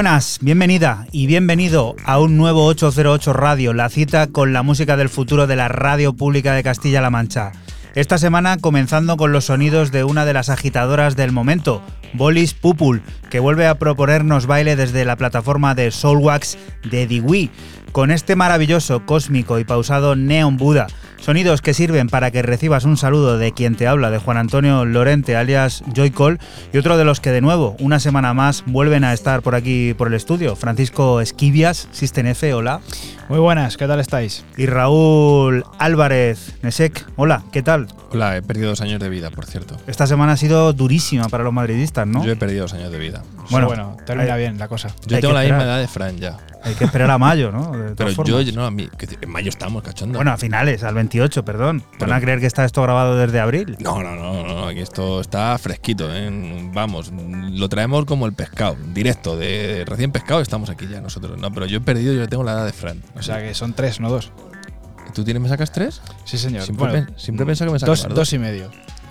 Buenas, bienvenida y bienvenido a un nuevo 808 Radio, la cita con la música del futuro de la radio pública de Castilla-La Mancha. Esta semana comenzando con los sonidos de una de las agitadoras del momento, Bolis Pupul, que vuelve a proponernos baile desde la plataforma de Soulwax de Diwi, con este maravilloso, cósmico y pausado Neon Buda Sonidos que sirven para que recibas un saludo de quien te habla, de Juan Antonio Lorente, alias Joycol, y otro de los que de nuevo, una semana más, vuelven a estar por aquí por el estudio. Francisco Esquivias, System F, hola. Muy buenas, ¿qué tal estáis? Y Raúl Álvarez, Nesek, hola, ¿qué tal? Hola, he perdido dos años de vida, por cierto. Esta semana ha sido durísima para los madridistas, ¿no? Yo he perdido dos años de vida. Bueno, bueno termina bien la cosa. Yo tengo la misma edad de Fran ya. Hay que esperar a mayo, ¿no? Pero yo, no, a mí, en mayo estamos, cachondo. Bueno, a finales, al 28, perdón. ¿Van a creer que está esto grabado desde abril? No, no, no, no, aquí esto está fresquito, ¿eh? Vamos, lo traemos como el pescado, directo, de recién pescado estamos aquí ya nosotros. No, pero yo he perdido, yo tengo la edad de Fran. O sea que son tres, no dos. ¿Tú tienes, me sacas tres? Sí, señor. Siempre, siempre pensaba que me sacas dos, dos y medio.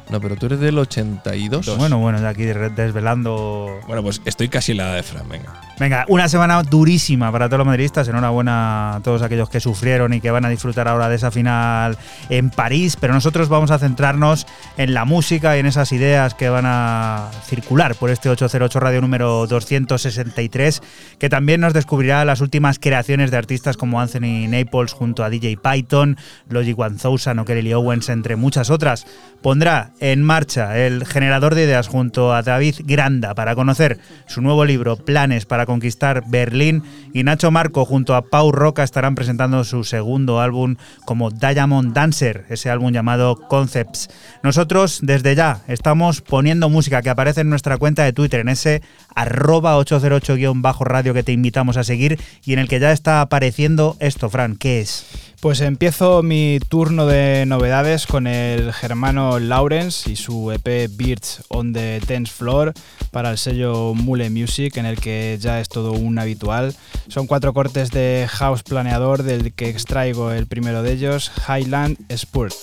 No, pero tú eres del 82. Bueno, bueno, ya aquí desvelando. Bueno, pues estoy casi en la edad de Fran, venga. Venga, una semana durísima para todos los madridistas. Enhorabuena a todos aquellos que sufrieron y que van a disfrutar ahora de esa final en París. Pero nosotros vamos a centrarnos en la música y en esas ideas que van a circular por este 808 Radio número 263, que también nos descubrirá las últimas creaciones de artistas como Anthony Naples junto a DJ Python, Logic 1000 o Kelly Owens, entre muchas otras. Pondrá en marcha el generador de ideas junto a David Granda para conocer su nuevo libro Planes para conquistar Berlín y Nacho Marco junto a Pau Roca estarán presentando su segundo álbum como Diamond Dancer, ese álbum llamado Concepts. Nosotros desde ya estamos poniendo música que aparece en nuestra cuenta de Twitter, en ese arroba 808-radio que te invitamos a seguir y en el que ya está apareciendo esto, Fran, ¿qué es? Pues empiezo mi turno de novedades con el germano Lawrence y su EP Birds on the Tense Floor para el sello Mule Music, en el que ya es todo un habitual. Son cuatro cortes de house planeador, del que extraigo el primero de ellos, Highland Spurt.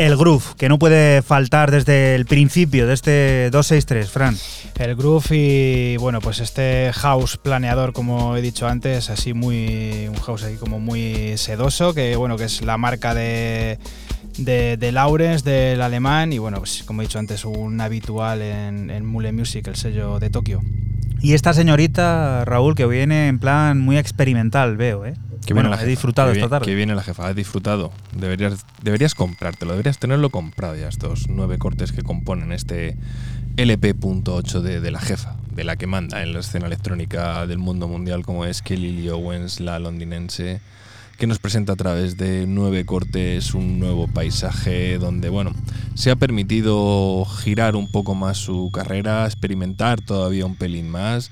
El groove, que no puede faltar desde el principio de este 263, Fran. El groove y bueno, pues este house planeador, como he dicho antes, así muy. un house ahí como muy sedoso, que bueno, que es la marca de. De, de Laurens, del alemán, y bueno, pues como he dicho antes, un habitual en, en Mule Music, el sello de Tokio. Y esta señorita, Raúl, que viene en plan muy experimental, veo, ¿eh? Que bueno, viene la he disfrutado que esta tarde. Que viene la jefa, has disfrutado. Deberías, deberías comprártelo, deberías tenerlo comprado ya, estos nueve cortes que componen este LP.8 de, de la jefa, de la que manda en la escena electrónica del mundo mundial, como es Kelly Lee Owens, la londinense, que nos presenta a través de nueve cortes un nuevo paisaje donde, bueno, se ha permitido girar un poco más su carrera, experimentar todavía un pelín más.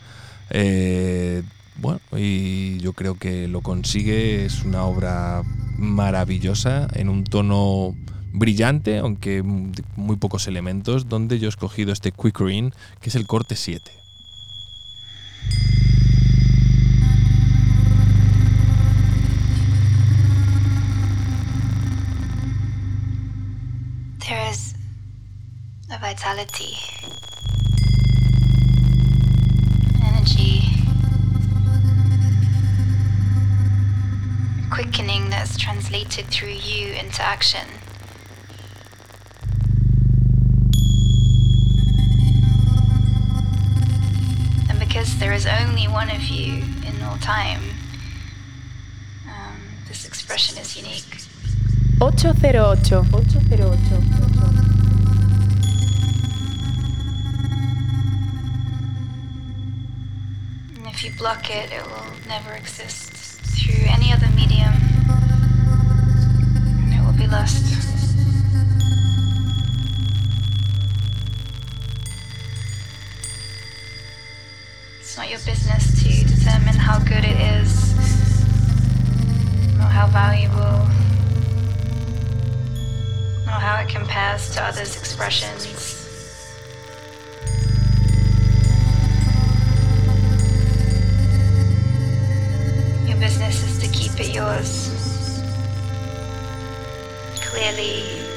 Eh, bueno, y yo creo que lo consigue, es una obra maravillosa en un tono brillante, aunque muy pocos elementos, donde yo he escogido este Quick Green, que es el corte 7. There is a vitality, quickening that's translated through you into action. And because there is only one of you in all time, um, this expression is unique. 808. 808. And if you block it, it will never exist through any other medium. And it will be lost. It's not your business to determine how good it is or how valuable or how it compares to others' expressions. Business is to keep it yours. Clearly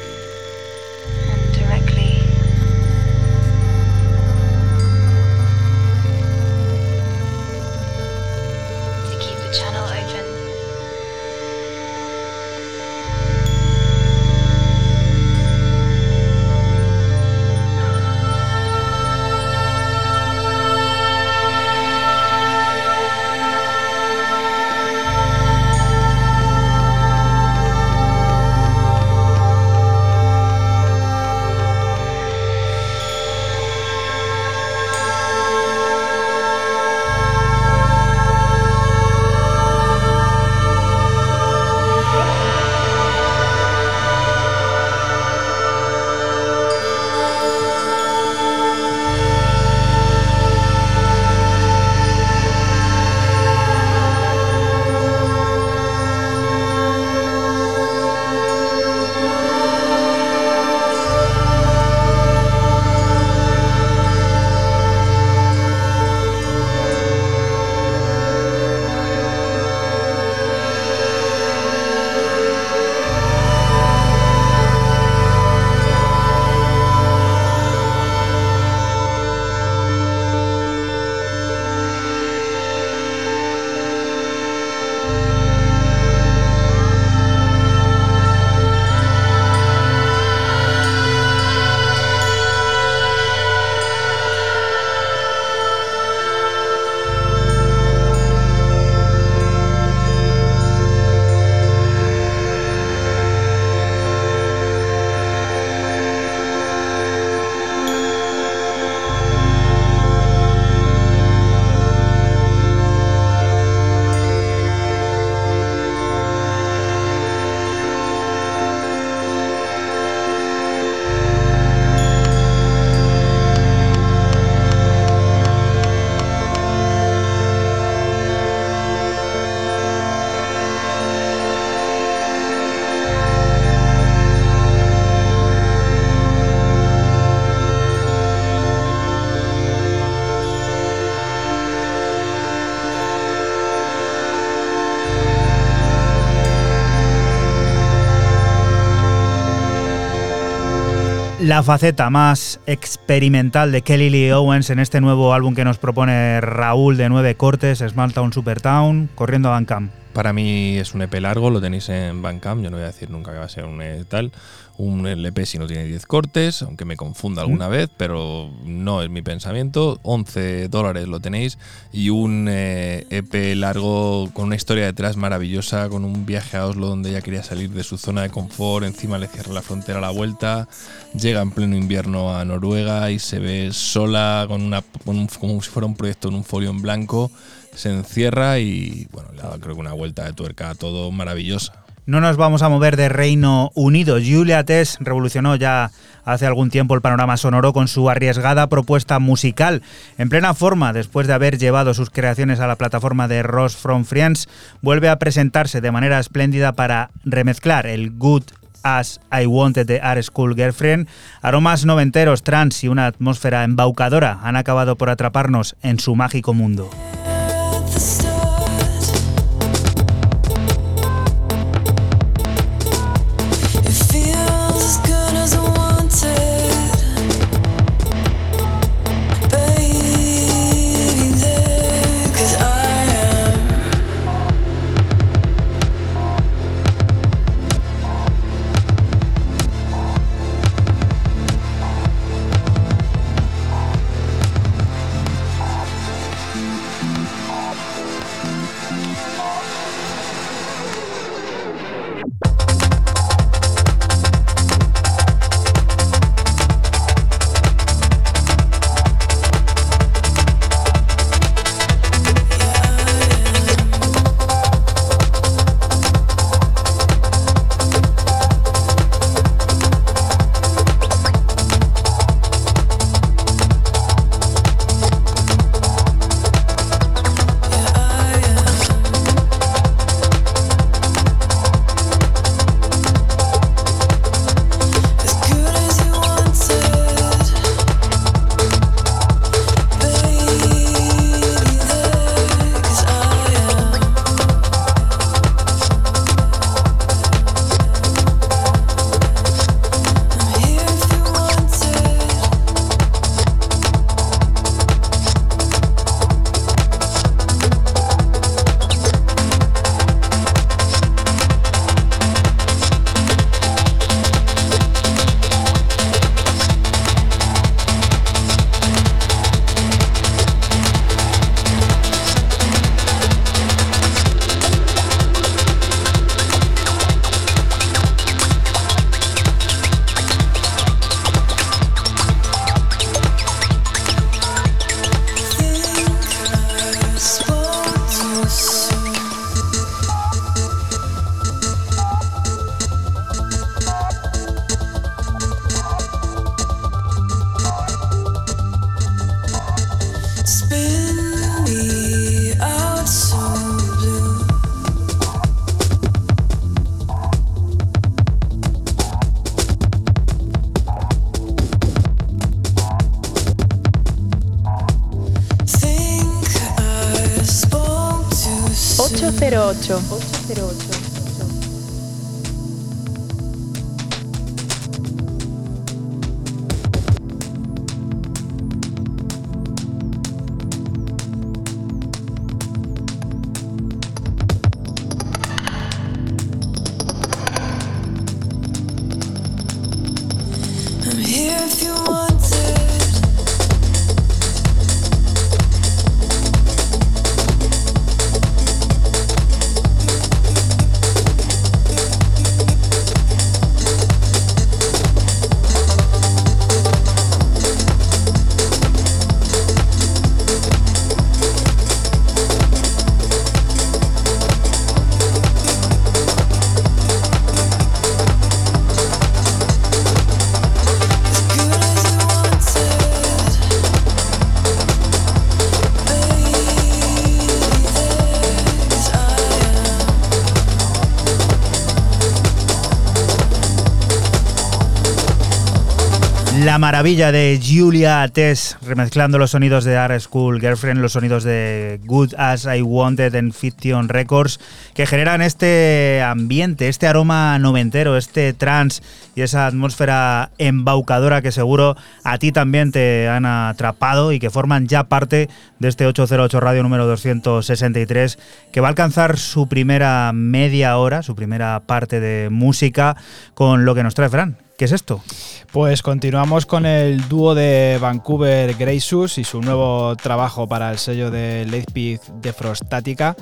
la faceta más experimental de Kelly Lee Owens en este nuevo álbum que nos propone Raúl de nueve cortes, Small Town Supertown, corriendo a Bandcamp. Para mí es un EP largo, lo tenéis en Bandcamp, yo no voy a decir nunca que va a ser un e tal. Un LP si no tiene 10 cortes, aunque me confunda alguna vez, pero no es mi pensamiento. 11 dólares lo tenéis y un EP eh, e largo con una historia detrás maravillosa, con un viaje a Oslo donde ella quería salir de su zona de confort, encima le cierra la frontera a la vuelta, llega en pleno invierno a Noruega y se ve sola con una, como si fuera un proyecto en un folio en blanco se encierra y bueno, le creo que una vuelta de tuerca a todo maravillosa. No nos vamos a mover de Reino Unido. Julia Tess revolucionó ya hace algún tiempo el panorama sonoro con su arriesgada propuesta musical. En plena forma, después de haber llevado sus creaciones a la plataforma de Ross From Friends, vuelve a presentarse de manera espléndida para remezclar el Good As I Wanted de Art School Girlfriend. Aromas noventeros, trans y una atmósfera embaucadora han acabado por atraparnos en su mágico mundo. Maravilla de Julia Tess, remezclando los sonidos de Art School Girlfriend, los sonidos de Good As I Wanted en Fiction Records, que generan este ambiente, este aroma noventero, este trance y esa atmósfera embaucadora que seguro a ti también te han atrapado y que forman ya parte de este 808 Radio número 263, que va a alcanzar su primera media hora, su primera parte de música, con lo que nos trae Fran. ¿Qué es esto? Pues continuamos con el dúo de Vancouver Greysus y su nuevo trabajo para el sello de Leipzig de Frostática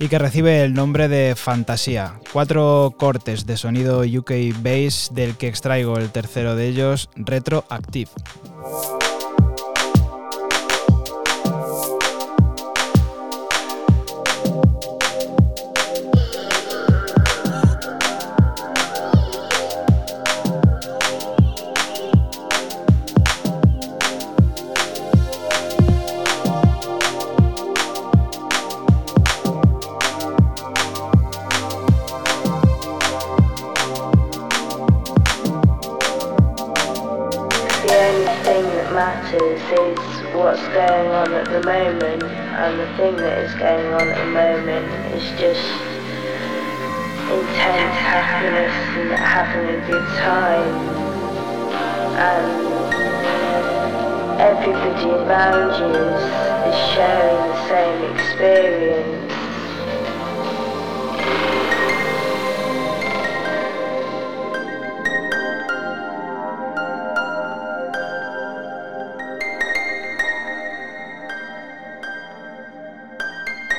y que recibe el nombre de Fantasía. Cuatro cortes de sonido UK Bass del que extraigo el tercero de ellos, Retroactive. thing that is going on at the moment is just intense happiness and having a good time. And everybody around you is, is sharing the same experience.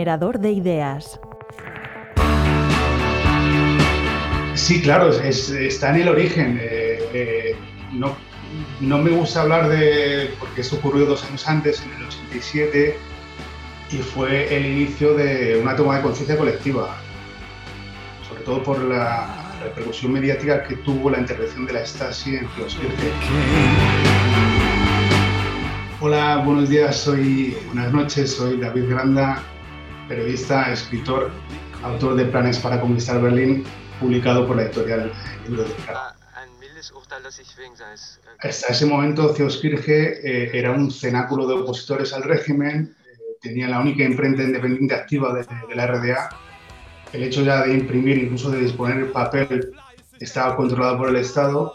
generador de ideas. Sí, claro, está en el origen. Eh, eh, no, no, me gusta hablar de, porque eso ocurrió dos años antes, en el 87, y fue el inicio de una toma de conciencia colectiva, sobre todo por la repercusión mediática que tuvo la intervención de la Stasi en Kioskirche. Hola, buenos días, soy, buenas noches, soy David Granda, periodista, escritor, autor de Planes para conquistar Berlín, publicado por la editorial Libro de Hasta ese momento, Zeoskirche eh, era un cenáculo de opositores al régimen, eh, tenía la única imprenta independiente activa de, de, la RDA. El hecho ya de imprimir, incluso de disponer el papel, estaba controlado por el Estado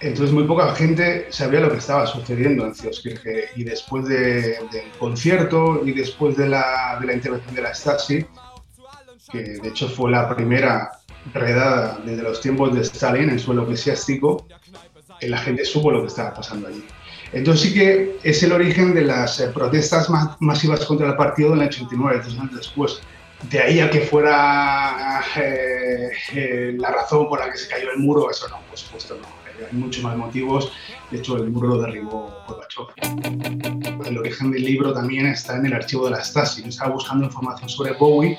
entonces muy poca gente sabía lo que estaba sucediendo en Zeoskirche y después del concierto y después de la, de la intervención de la Stasi, que de hecho fue la primera redada desde los tiempos de Stalin en suelo eclesiástico, eh, la gente supo lo que estaba pasando allí. Entonces sí que es el origen de las eh, protestas masivas contra el partido en el 89, tres años después. De ahí a que fuera eh, eh, la razón por la que se cayó el muro, eso no, por supuesto no. Hay muchos más motivos. De hecho, el muro lo derribó Gorbachev. El origen del libro también está en el archivo de la Stasi. Yo estaba buscando información sobre Bowie,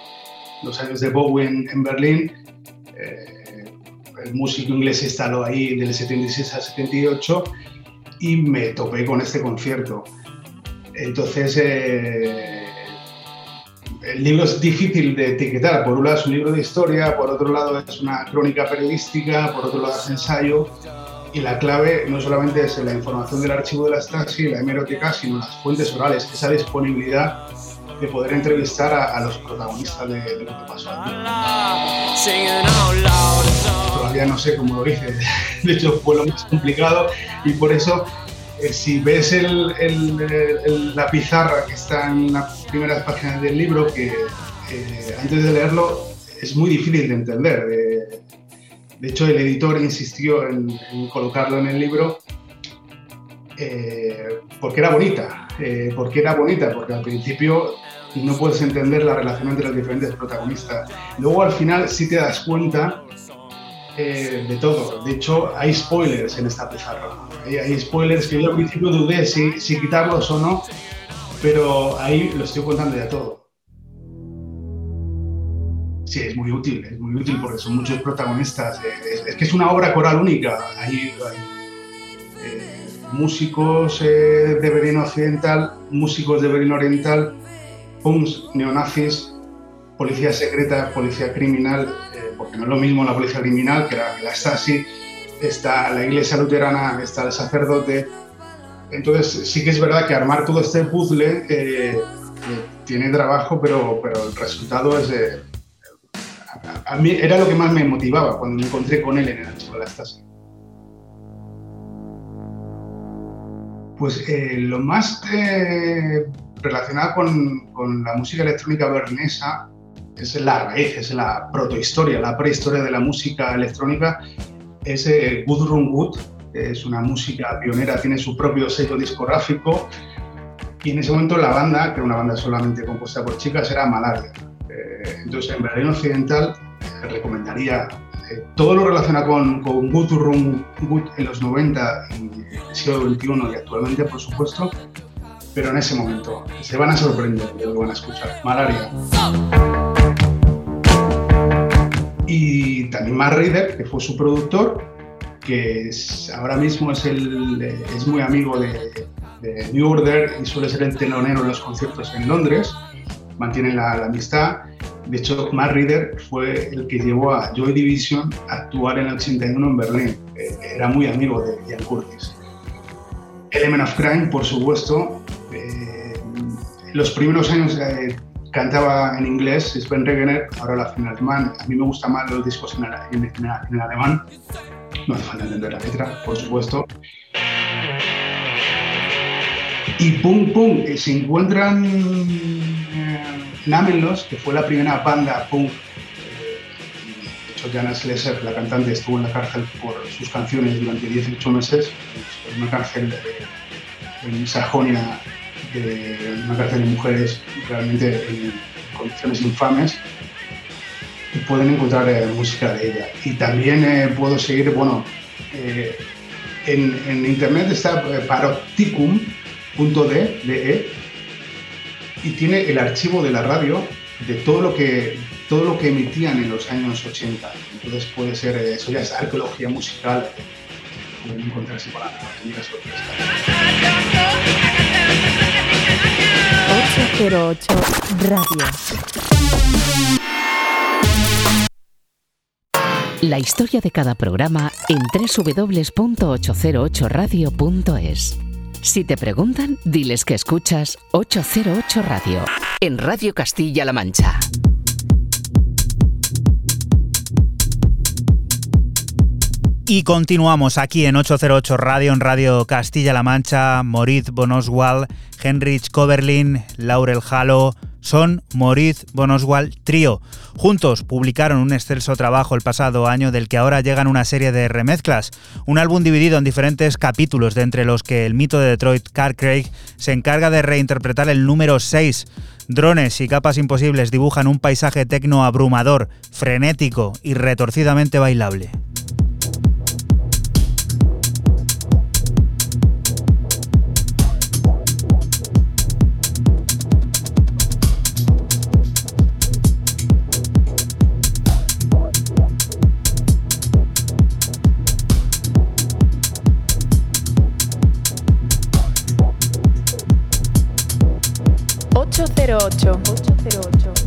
los años de Bowie en, Berlín. el músico inglés se instaló ahí del 76 al 78 y me topé con este concierto. Entonces, eh, el libro es difícil de etiquetar. Por un lado es un libro de historia, por otro lado es una crónica periodística, por otro lado es ensayo. Y la clave no solamente es la información del archivo de la Stasi, la hemeroteca, sino las fuentes orales, esa disponibilidad de poder entrevistar a, los protagonistas de, lo que pasó aquí. Todavía no sé cómo lo hice, de hecho fue lo más complicado y por eso eh, si ves la pizarra que está en las primeras páginas del libro, que eh, antes de leerlo es muy difícil de entender. De hecho, el editor insistió en, colocarlo en el libro eh, porque era bonita. porque era bonita, porque al principio no puedes entender la relación entre los diferentes protagonistas. Luego al final sí te das cuenta eh, de todo. De hecho, hay spoilers en esta pizarra. Hay, spoilers que yo al principio dudé si, si quitarlos o no, pero ahí lo estoy contando ya todo. Sí, es muy útil, es muy útil porque son muchos protagonistas. Eh, es, que es una obra coral única. Hay, eh, músicos de Berlín Occidental, músicos de Berlín Oriental, punks, neonazis, policía secreta, policía criminal, eh, porque no es lo mismo la policía criminal que la, la Stasi, está la iglesia luterana, está el sacerdote. Entonces sí que es verdad que armar todo este puzzle eh, eh, tiene trabajo, pero, pero el resultado es... a, mí era lo que más me motivaba cuando me encontré con él en el archivo de la Stasi. Pues lo más relacionada con, con, la música electrónica bernesa es la raíz, es la protohistoria, la prehistoria de la música electrónica, es eh, Gudrun Wood, es una música pionera, tiene su propio sello discográfico y en ese momento la banda, que era una banda solamente compuesta por chicas, era Malaria. Eh, entonces en Berlín Occidental eh, recomendaría todo lo relacionado con, con en los 90 y el siglo XXI y actualmente, por supuesto, pero en ese momento. Se van a sorprender de lo van a escuchar. Malaria. Y también Matt Reader, que fue su productor, que ahora mismo es, el, es muy amigo de, New Order y suele ser el telonero en los conciertos en Londres. Mantienen la, amistad. De hecho, Matt Reader fue el que llevó a Joy Division a actuar en el 81 en Berlín. Eh, era muy amigo de Ian Curtis. Element of Crime, por supuesto, los primeros años eh, cantaba en inglés, Sven Regener, ahora la en alemán. A mí me gustan más los discos en, alemán. No hace falta entender la letra, por supuesto. Y pum pum, eh, se encuentran eh, Namenlos, que fue la primera banda punk. de hecho, Jana Slesser, la cantante, estuvo en la cárcel por sus canciones durante 18 meses. En una cárcel en Sajonia una cárcel de mujeres realmente en condiciones infames y pueden encontrar eh, música de ella. Y también eh, puedo seguir, bueno, eh, en, internet está paroticum.de y tiene el archivo de la radio de todo lo que todo lo que emitían en los años 80. Entonces puede ser, eso ya es arqueología musical, pueden encontrarse por la sorpresa. 808 Radio. La historia de cada programa en www.808radio.es. Si te preguntan, diles que escuchas 808 Radio en Radio Castilla-La Mancha. Y continuamos aquí en 808 Radio, en Radio Castilla-La Mancha, Moritz Bonoswald, Heinrich Koberlin, Laurel Halo, son Moritz Bonoswald Trio. Juntos publicaron un excelso trabajo el pasado año del que ahora llegan una serie de remezclas, un álbum dividido en diferentes capítulos de entre los que el mito de Detroit, Carl Craig, se encarga de reinterpretar el número 6. Drones y capas imposibles dibujan un paisaje tecno abrumador, frenético y retorcidamente bailable. 808. 808.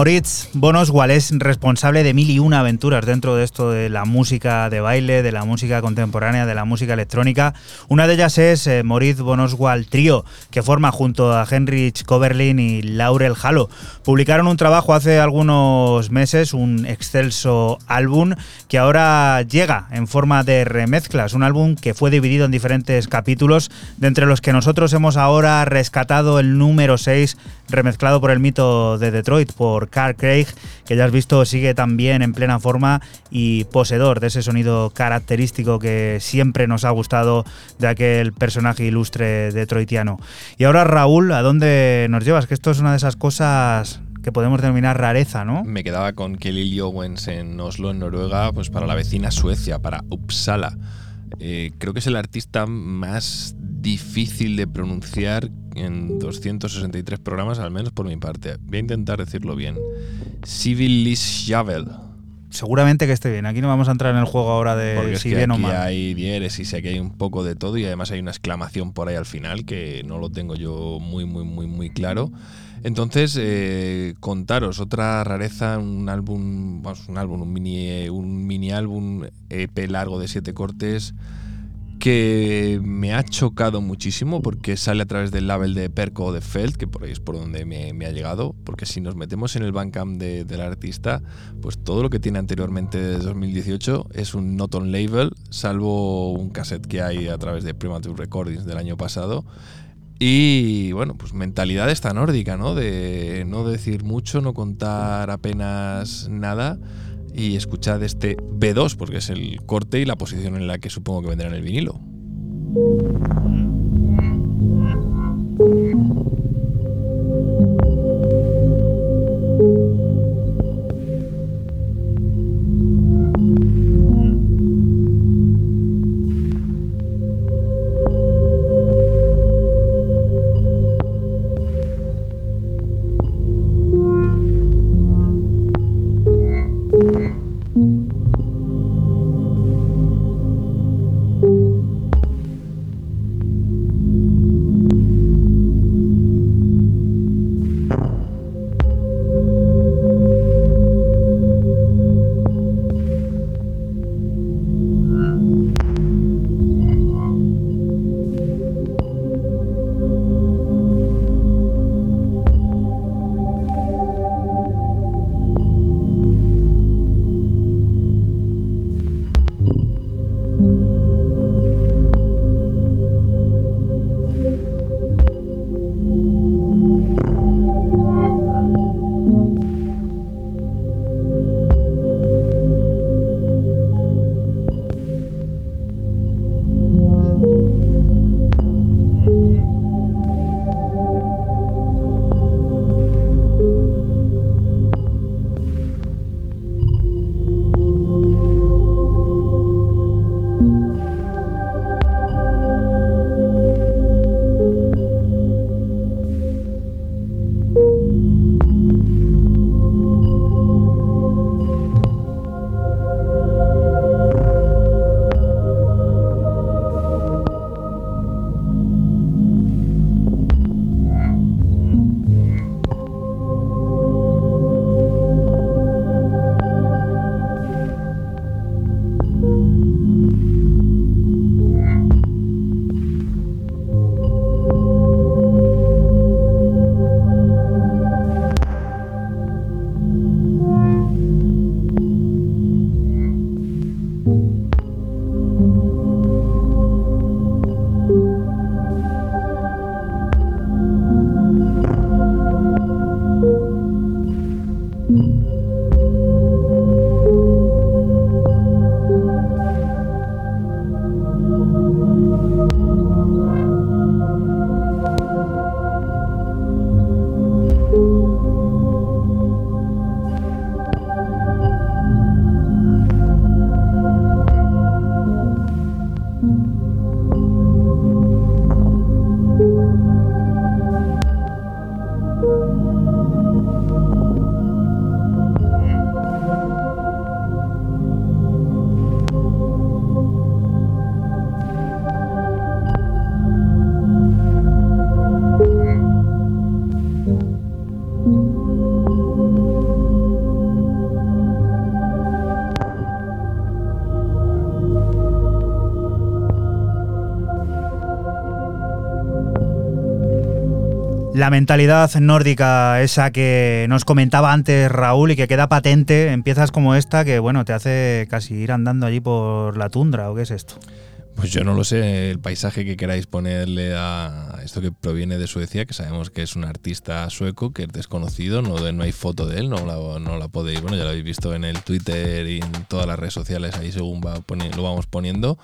Moritz Bonoswal es responsable de mil y una aventuras dentro de esto de la música de baile, de la música contemporánea, de la música electrónica. Una de ellas es eh, Moritz Bonoswal Trio, que forma junto a Heinrich Koberlin y Laurel Halo. Publicaron un trabajo hace algunos meses, un excelso álbum que ahora llega en forma de remezclas, un álbum que fue dividido en diferentes capítulos, de entre los que nosotros hemos ahora rescatado el número 6 remezclado por el mito de Detroit, por Carl Craig, que ya has visto sigue también en plena forma y poseedor de ese sonido característico que siempre nos ha gustado de aquel personaje ilustre detroitiano. Y ahora Raúl, ¿a dónde nos llevas? Que esto es una de esas cosas que podemos denominar rareza, ¿no? Me quedaba con Kelly Owens en Oslo, en Noruega, pues para la vecina Suecia, para Uppsala. Eh, creo que es el artista más difícil de pronunciar en 263 programas, al menos por mi parte. Voy a intentar decirlo bien. Civil Javel. seguramente que esté bien. Aquí no vamos a entrar en el juego ahora de Porque es si que bien o aquí mal. hay dieres y sé que hay un poco de todo y además hay una exclamación por ahí al final que no lo tengo yo muy, muy, muy, muy claro. Entonces, eh, contaros otra rareza, un álbum, vamos, un álbum, un mini, un mini álbum EP largo de siete cortes que me ha chocado muchísimo porque sale a través del label de Perco o de Feld, que por ahí es por donde me, ha llegado, porque si nos metemos en el Bandcamp de- del artista, pues todo lo que tiene anteriormente de 2018 es un not on label, salvo un cassette que hay a través de Premature Recordings del año pasado. Y bueno, pues mentalidad esta nórdica, ¿no? De no decir mucho, no contar apenas nada y escuchad este B2, porque es el corte y la posición en la que supongo que vendrá en el vinilo. La mentalidad nórdica, esa que nos comentaba antes Raúl y que queda patente, empiezas como esta que bueno, te hace casi ir andando allí por la tundra, ¿o qué es esto? Pues yo no lo sé, el paisaje que queráis ponerle a esto que proviene de Suecia, que sabemos que es un artista sueco, que es desconocido, no, no hay foto de él, no la, no la podéis, bueno, ya lo habéis visto en el Twitter y en todas las redes sociales, ahí según va lo vamos poniendo.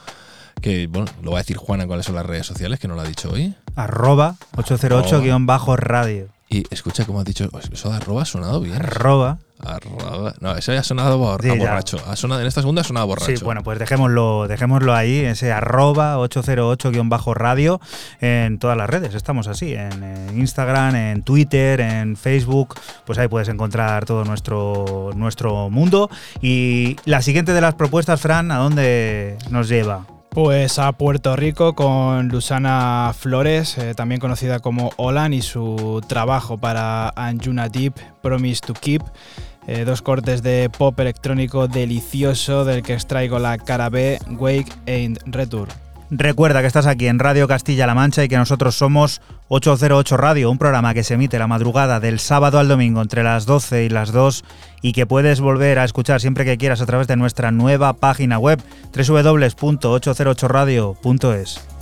Que bueno, lo va a decir Juana cuáles son las redes sociales, que no lo ha dicho hoy. Arroba 808-radio. Y escucha, como has dicho, eso de arroba ha sonado bien. Arroba. Arroba. No, eso ya ha sonado bor- Sí, a ya. borracho. Ha sonado, en esta segunda ha sonado borracho. Sí, bueno, pues dejémoslo, dejémoslo ahí, ese arroba 808-radio en todas las redes. Estamos así, en, eh, Instagram, en Twitter, en Facebook. Pues ahí puedes encontrar todo nuestro, nuestro mundo. Y la siguiente de las propuestas, Fran, ¿a dónde nos lleva? Pues a Puerto Rico con Lusana Flores, eh, también conocida como Olan, y su trabajo para Anjuna Deep, Promise to Keep. Eh, dos cortes de pop electrónico delicioso del que extraigo la cara B, Wake and Return. Recuerda que estás aquí en Radio Castilla-La Mancha y que nosotros somos 808 Radio, un programa que se emite la madrugada del sábado al domingo entre las 12 y las 2 y que puedes volver a escuchar siempre que quieras a través de nuestra nueva página web www.808radio.es.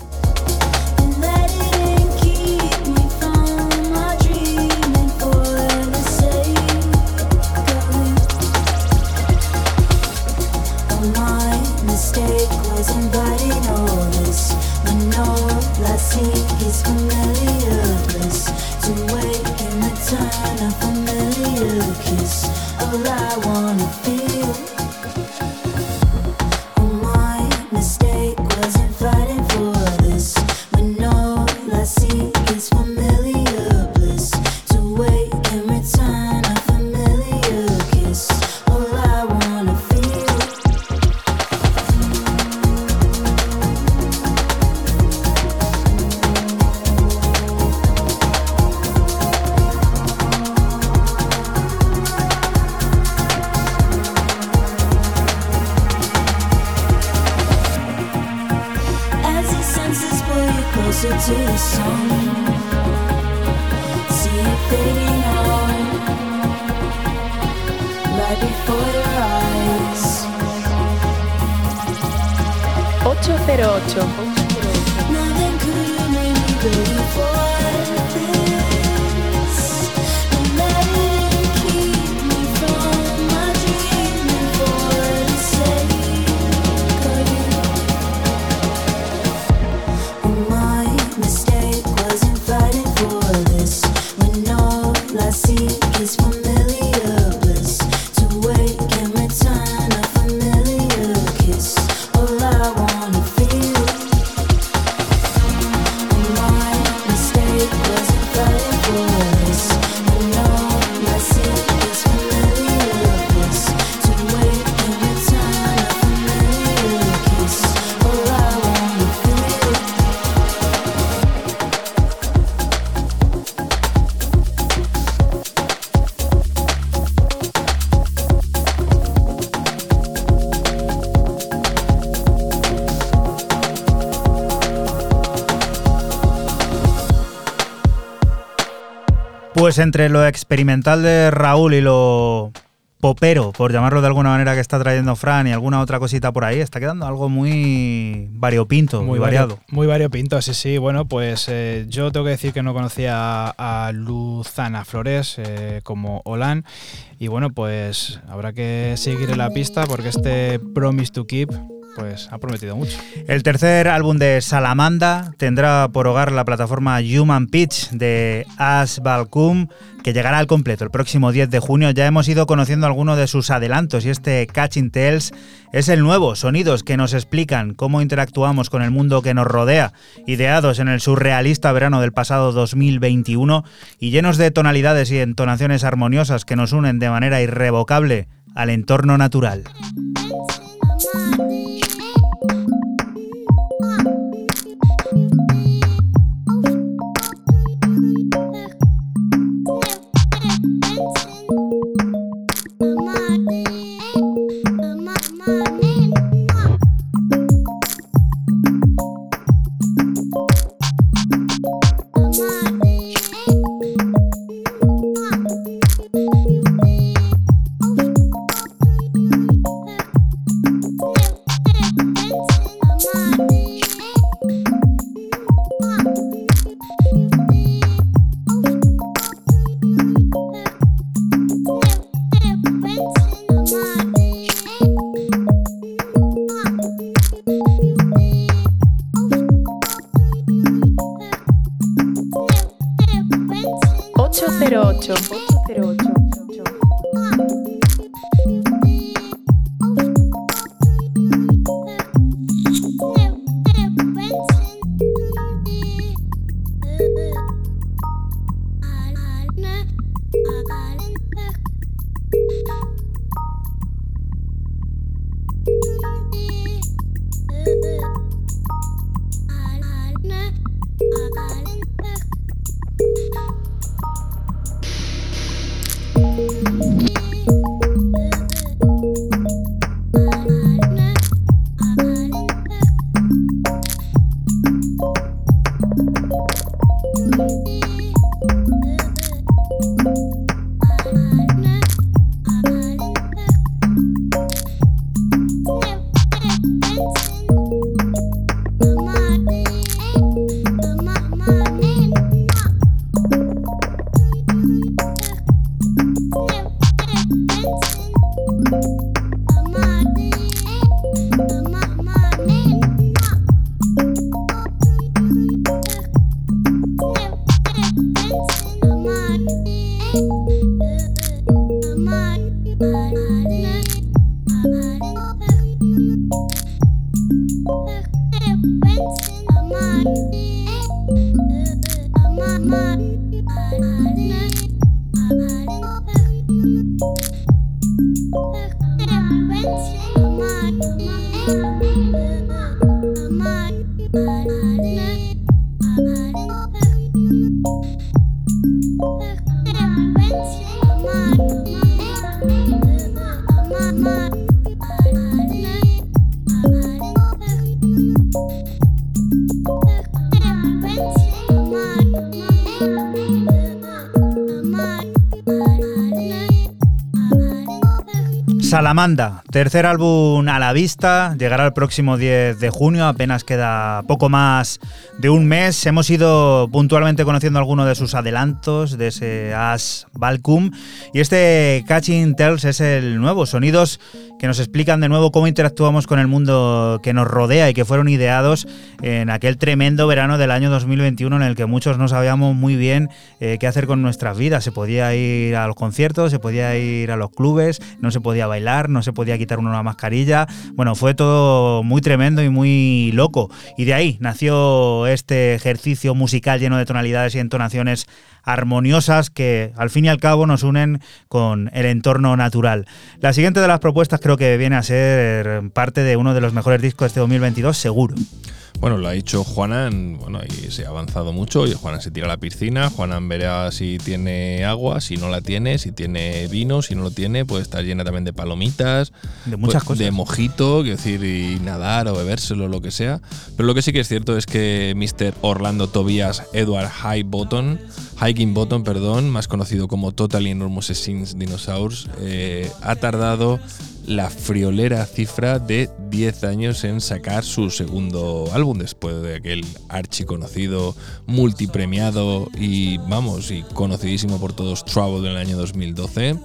All I wanna Pues entre lo experimental de Raúl y lo popero, por llamarlo de alguna manera, que está trayendo Fran y alguna otra cosita por ahí, está quedando algo muy variopinto, muy, variado. muy variopinto, sí, sí. Bueno, pues eh, yo tengo que decir que no conocía a, a Luzana Flores eh, como Olan. Y bueno, pues habrá que seguir en la pista porque este Promise to Keep pues ha prometido mucho. El tercer álbum de Salamanda tendrá por hogar la plataforma Human Pitch de Ash Balkum, que llegará al completo el próximo 10 de junio. Ya hemos ido conociendo algunos de sus adelantos y este Catching Tales es el nuevo, sonidos que nos explican cómo interactuamos con el mundo que nos rodea, ideados en el surrealista verano del pasado 2021 y llenos de tonalidades y entonaciones armoniosas que nos unen de manera irrevocable al entorno natural. ね。上がる Salamanda, tercer álbum a la vista, llegará el próximo 10 de junio, apenas queda poco más de un mes. Hemos ido puntualmente conociendo algunos de sus adelantos, de ese As Balcum, y este Catching Tells es el nuevo, sonidos que nos explican de nuevo cómo interactuamos con el mundo que nos rodea y que fueron ideados en aquel tremendo verano del año 2021 en el que muchos no sabíamos muy bien eh, qué hacer con nuestras vidas. Se podía ir a los conciertos, se podía ir a los clubes, no se podía bailar, no se podía quitar una mascarilla. Bueno, fue todo muy tremendo y muy loco. Y de ahí nació este ejercicio musical lleno de tonalidades y entonaciones armoniosas que al fin y al cabo nos unen con el entorno natural. La siguiente de las propuestas creo que viene a ser parte de uno de los mejores discos de este 2022, seguro. Bueno, lo ha dicho Juanan, bueno, y se ha avanzado mucho, y Juanan se tira a la piscina, Juanan verá si tiene agua, si no la tiene, si tiene vino, si no lo tiene, puede estar llena también de palomitas, de muchas pues, cosas. De mojito, quiero decir, y nadar o bebérselo, lo que sea. Pero lo que sí que es cierto es que Mr. Orlando Tobias Edward Highbottom, Hiking Bottom, perdón, más conocido como Totally Enormous Scenes Dinosaurs, eh, ha tardado la friolera cifra de 10 años en sacar su segundo álbum después de aquel archiconocido, multipremiado y vamos, y conocidísimo por todos Trouble del año 2012.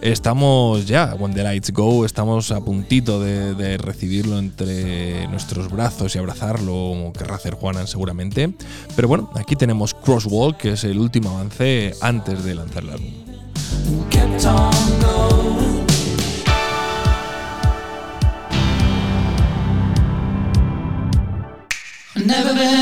Estamos ya, When the Lights Go, estamos a puntito de, recibirlo entre nuestros brazos y abrazarlo, como querrá hacer Juanan seguramente. Pero bueno, aquí tenemos Crosswalk, que es el último avance antes de lanzar el álbum. Never been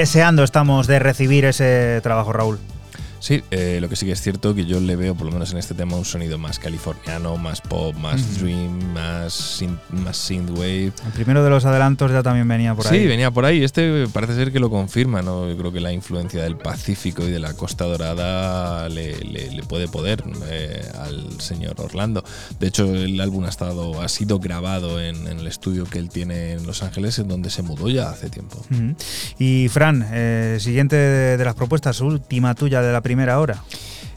deseando estamos de recibir ese trabajo, Raúl. Sí, eh, lo que sí que es cierto que yo le veo, por lo menos en este tema, un sonido más californiano, más pop, más dream, más, syn- más synthwave. El primero de los adelantos ya también venía por ahí. Sí, venía por ahí. Este parece ser que lo confirma, ¿no? Yo creo que la influencia del Pacífico y de la Costa Dorada le, le- le puede poder eh, al señor Orlando. De hecho, el álbum ha estado, ha sido grabado en, en el estudio que él tiene en Los Ángeles, en donde se mudó ya hace tiempo. Y Fran, eh, siguiente de, de las propuestas, última tuya de la primera hora.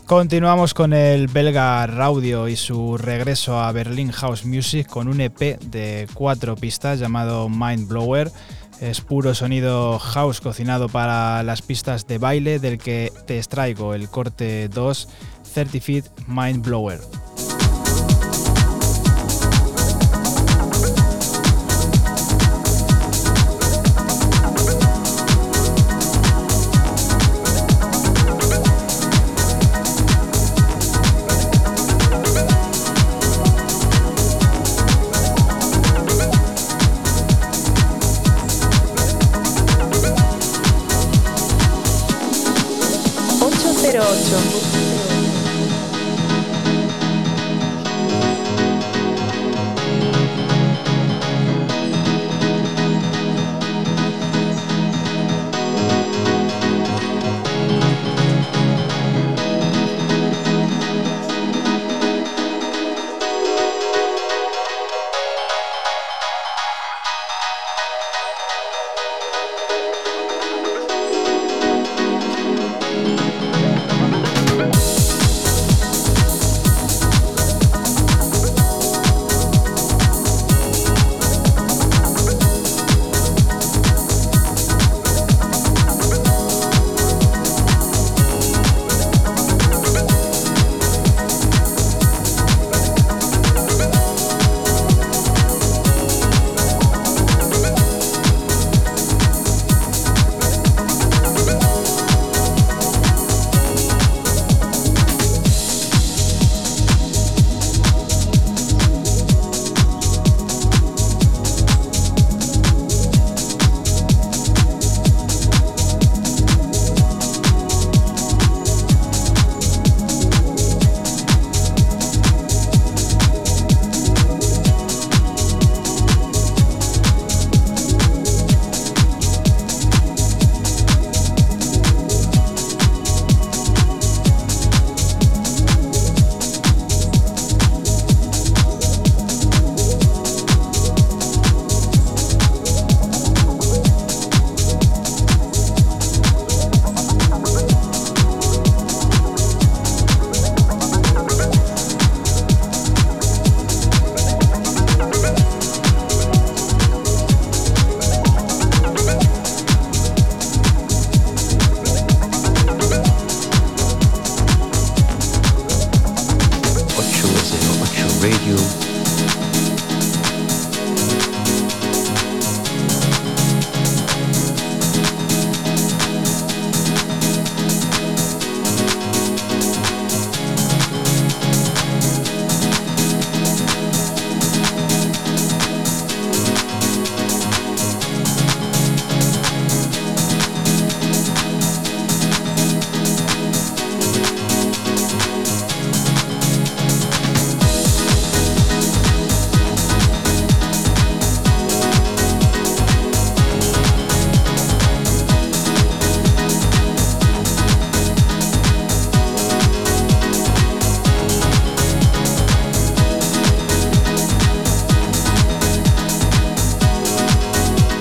Continuamos con el belga Raudio y su regreso a Berlin House Music con un EP de cuatro pistas llamado Mind Blower. Es puro sonido house cocinado para las pistas de baile del que te extraigo el corte 2 30 Feet Mind Blower.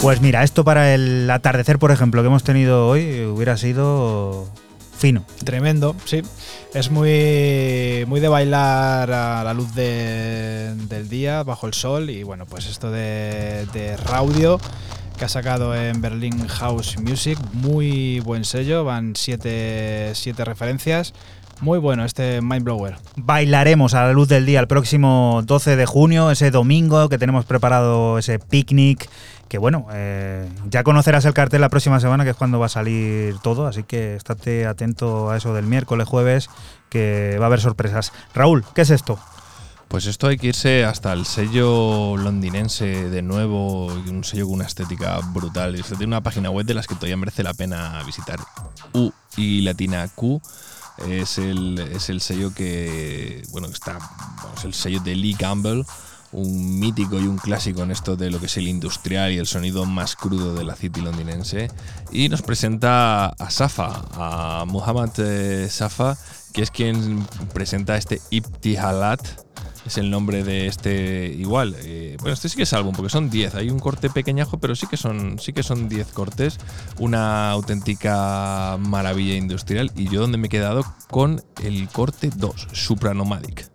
Pues mira, esto para el atardecer, por ejemplo, que hemos tenido hoy, hubiera sido fino. Tremendo, sí. Es muy, muy de bailar a la luz de- del día, bajo el sol. Y bueno, pues esto de, de Raudio, que ha sacado en Berlin House Music, muy buen sello, van siete, siete referencias. Muy bueno este Mind Blower. Bailaremos a la luz del día el próximo 12 de junio, ese domingo que tenemos preparado ese picnic. Que bueno, eh, ya conocerás el cartel la próxima semana, que es cuando va a salir todo. Así que estate atento a eso del miércoles, jueves, que va a haber sorpresas. Raúl, ¿qué es esto? Pues esto hay que irse hasta el sello londinense de nuevo, un sello con una estética brutal. Esto tiene una página web de las que todavía merece la pena visitar. U y latina Q es el, es el sello que, bueno, está, es el sello de Lee Campbell, un mítico y un clásico en esto de lo que es el industrial y el sonido más crudo de la city londinense. Y nos presenta a Safa, a Muhammad eh, Safa, que es quien presenta este Ibtihalat, es el nombre de este igual. Eh, bueno, este sí que es álbum, porque son 10. Hay un corte pequeñajo, pero sí que son sí que son 10 cortes. Una auténtica maravilla industrial. Y yo donde me he quedado con el corte 2, Supranomadic.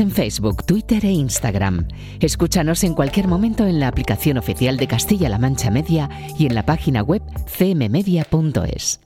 En Facebook, Twitter e Instagram. Escúchanos en cualquier momento en la aplicación oficial de Castilla-La Mancha Media y en la página web cmmedia.es.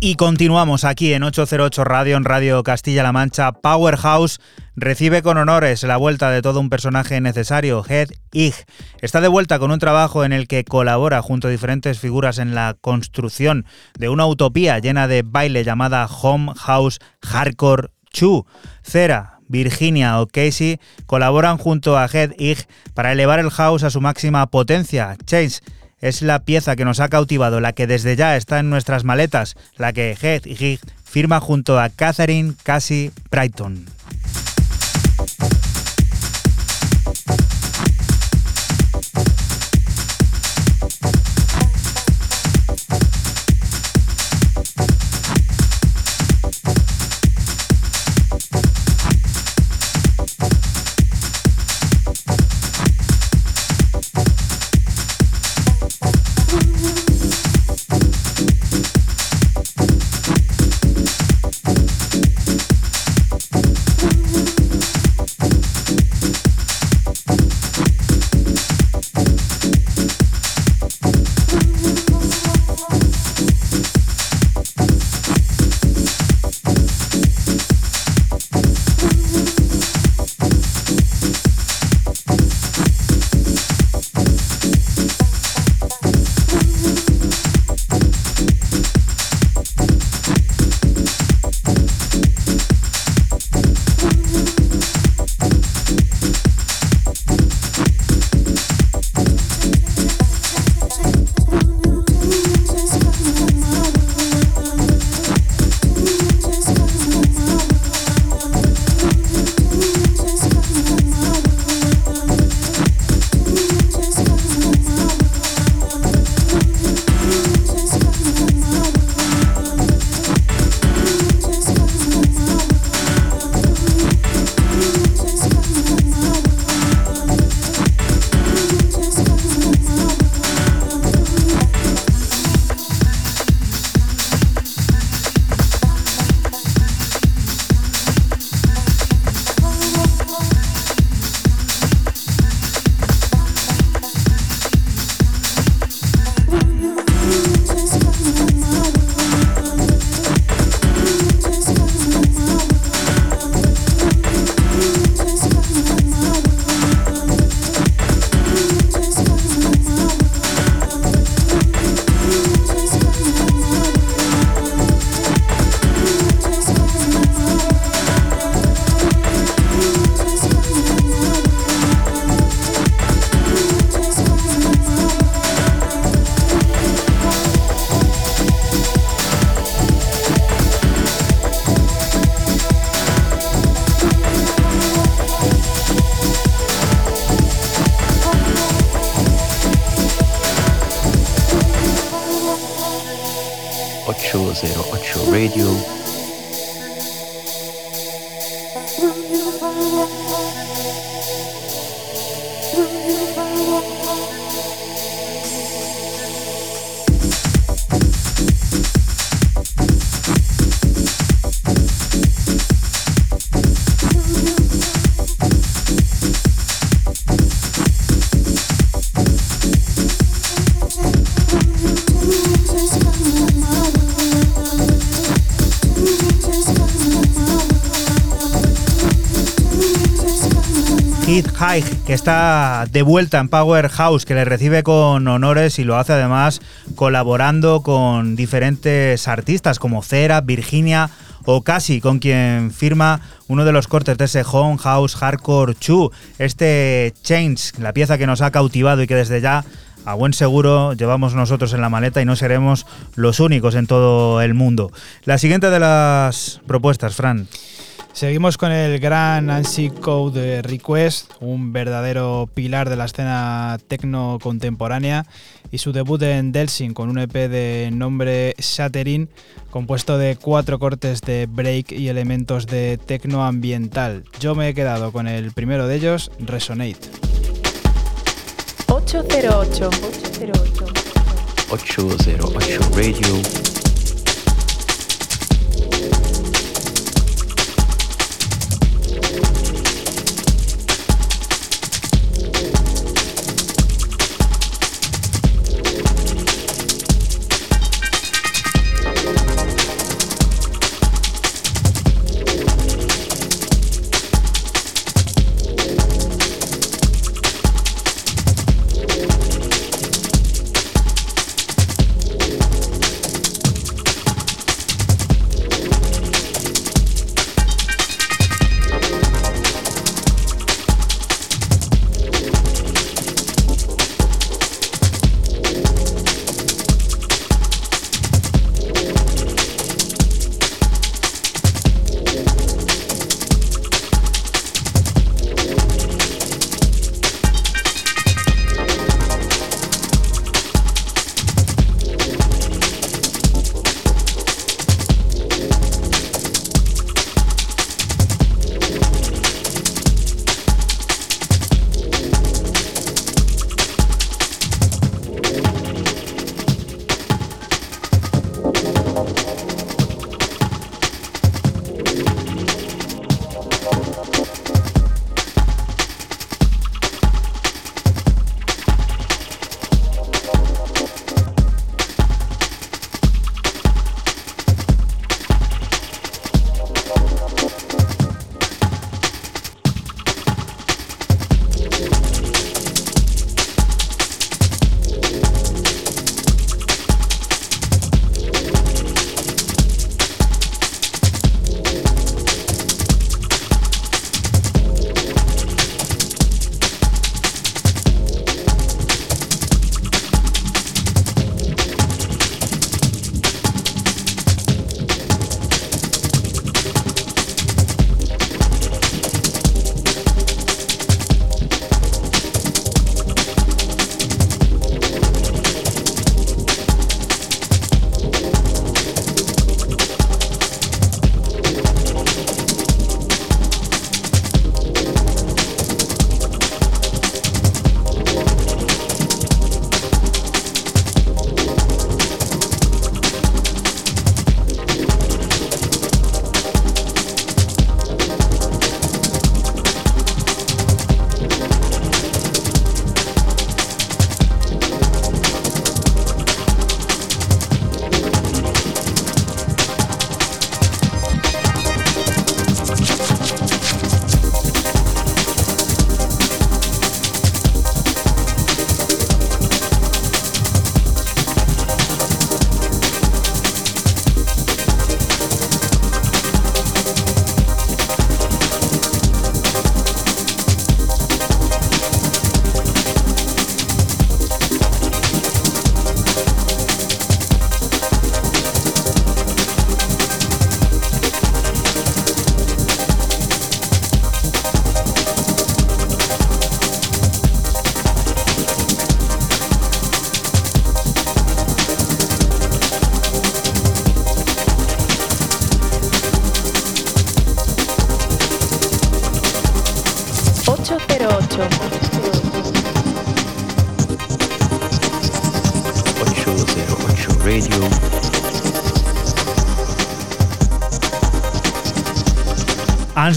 Y continuamos aquí en 808 Radio, en Radio Castilla-La Mancha. Powerhouse recibe con honores la vuelta de todo un personaje necesario, Head Ig. Está de vuelta con un trabajo en el que colabora junto a diferentes figuras en la construcción de una utopía llena de baile llamada Home House Hardcore Chu. Cera, Virginia o Casey colaboran junto a Head Ig para elevar el house a su máxima potencia. Chase es la pieza que nos ha cautivado, la que desde ya está en nuestras maletas, la que Head y Gig firma junto a Catherine Cassie Brighton. Keith Haig, que está de vuelta en Powerhouse, que le recibe con honores y lo hace además colaborando con diferentes artistas como Cera, Virginia o Casi, con quien firma uno de los cortes de ese Home House Hardcore 2, este Change, la pieza que nos ha cautivado y que desde ya a buen seguro llevamos nosotros en la maleta y no seremos los únicos en todo el mundo. La siguiente de las propuestas, Fran. Seguimos con el gran Ansi Code Request, un verdadero pilar de la escena tecno contemporánea, y su debut en Delsing con un EP de nombre Shattering, compuesto de cuatro cortes de break y elementos de tecno ambiental. Yo me he quedado con el primero de ellos, Resonate. 808. 808. 808 Radio.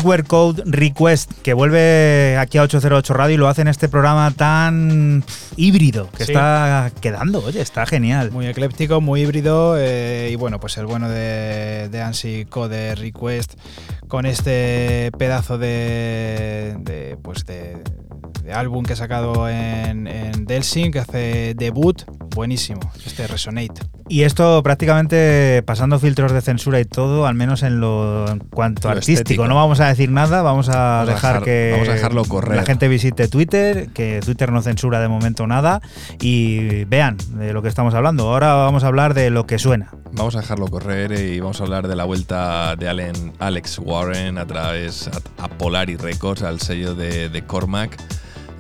Code Request, que vuelve aquí a 808 Radio y lo hace en este programa tan híbrido que Sí. está quedando. Oye, está genial. Muy ecléptico, muy híbrido eh, y bueno, pues el bueno de, de ANSI Code Request con este pedazo de, de, pues de, de álbum que ha sacado en, en Delsing que hace debut, buenísimo, este Resonate. Y esto prácticamente pasando filtros de censura y todo, al menos en lo en cuanto Lo artístico. estético. No vamos a decir nada, vamos a Vamos a dejar que vamos a dejarlo correr. la gente visite Twitter, que Twitter no censura de momento nada y vean de lo que estamos hablando. Ahora vamos a hablar de lo que suena. Vamos a dejarlo correr y vamos a hablar de la vuelta de Allen, Alex Warren a través a, a Polari Records, al sello de, de Cormac,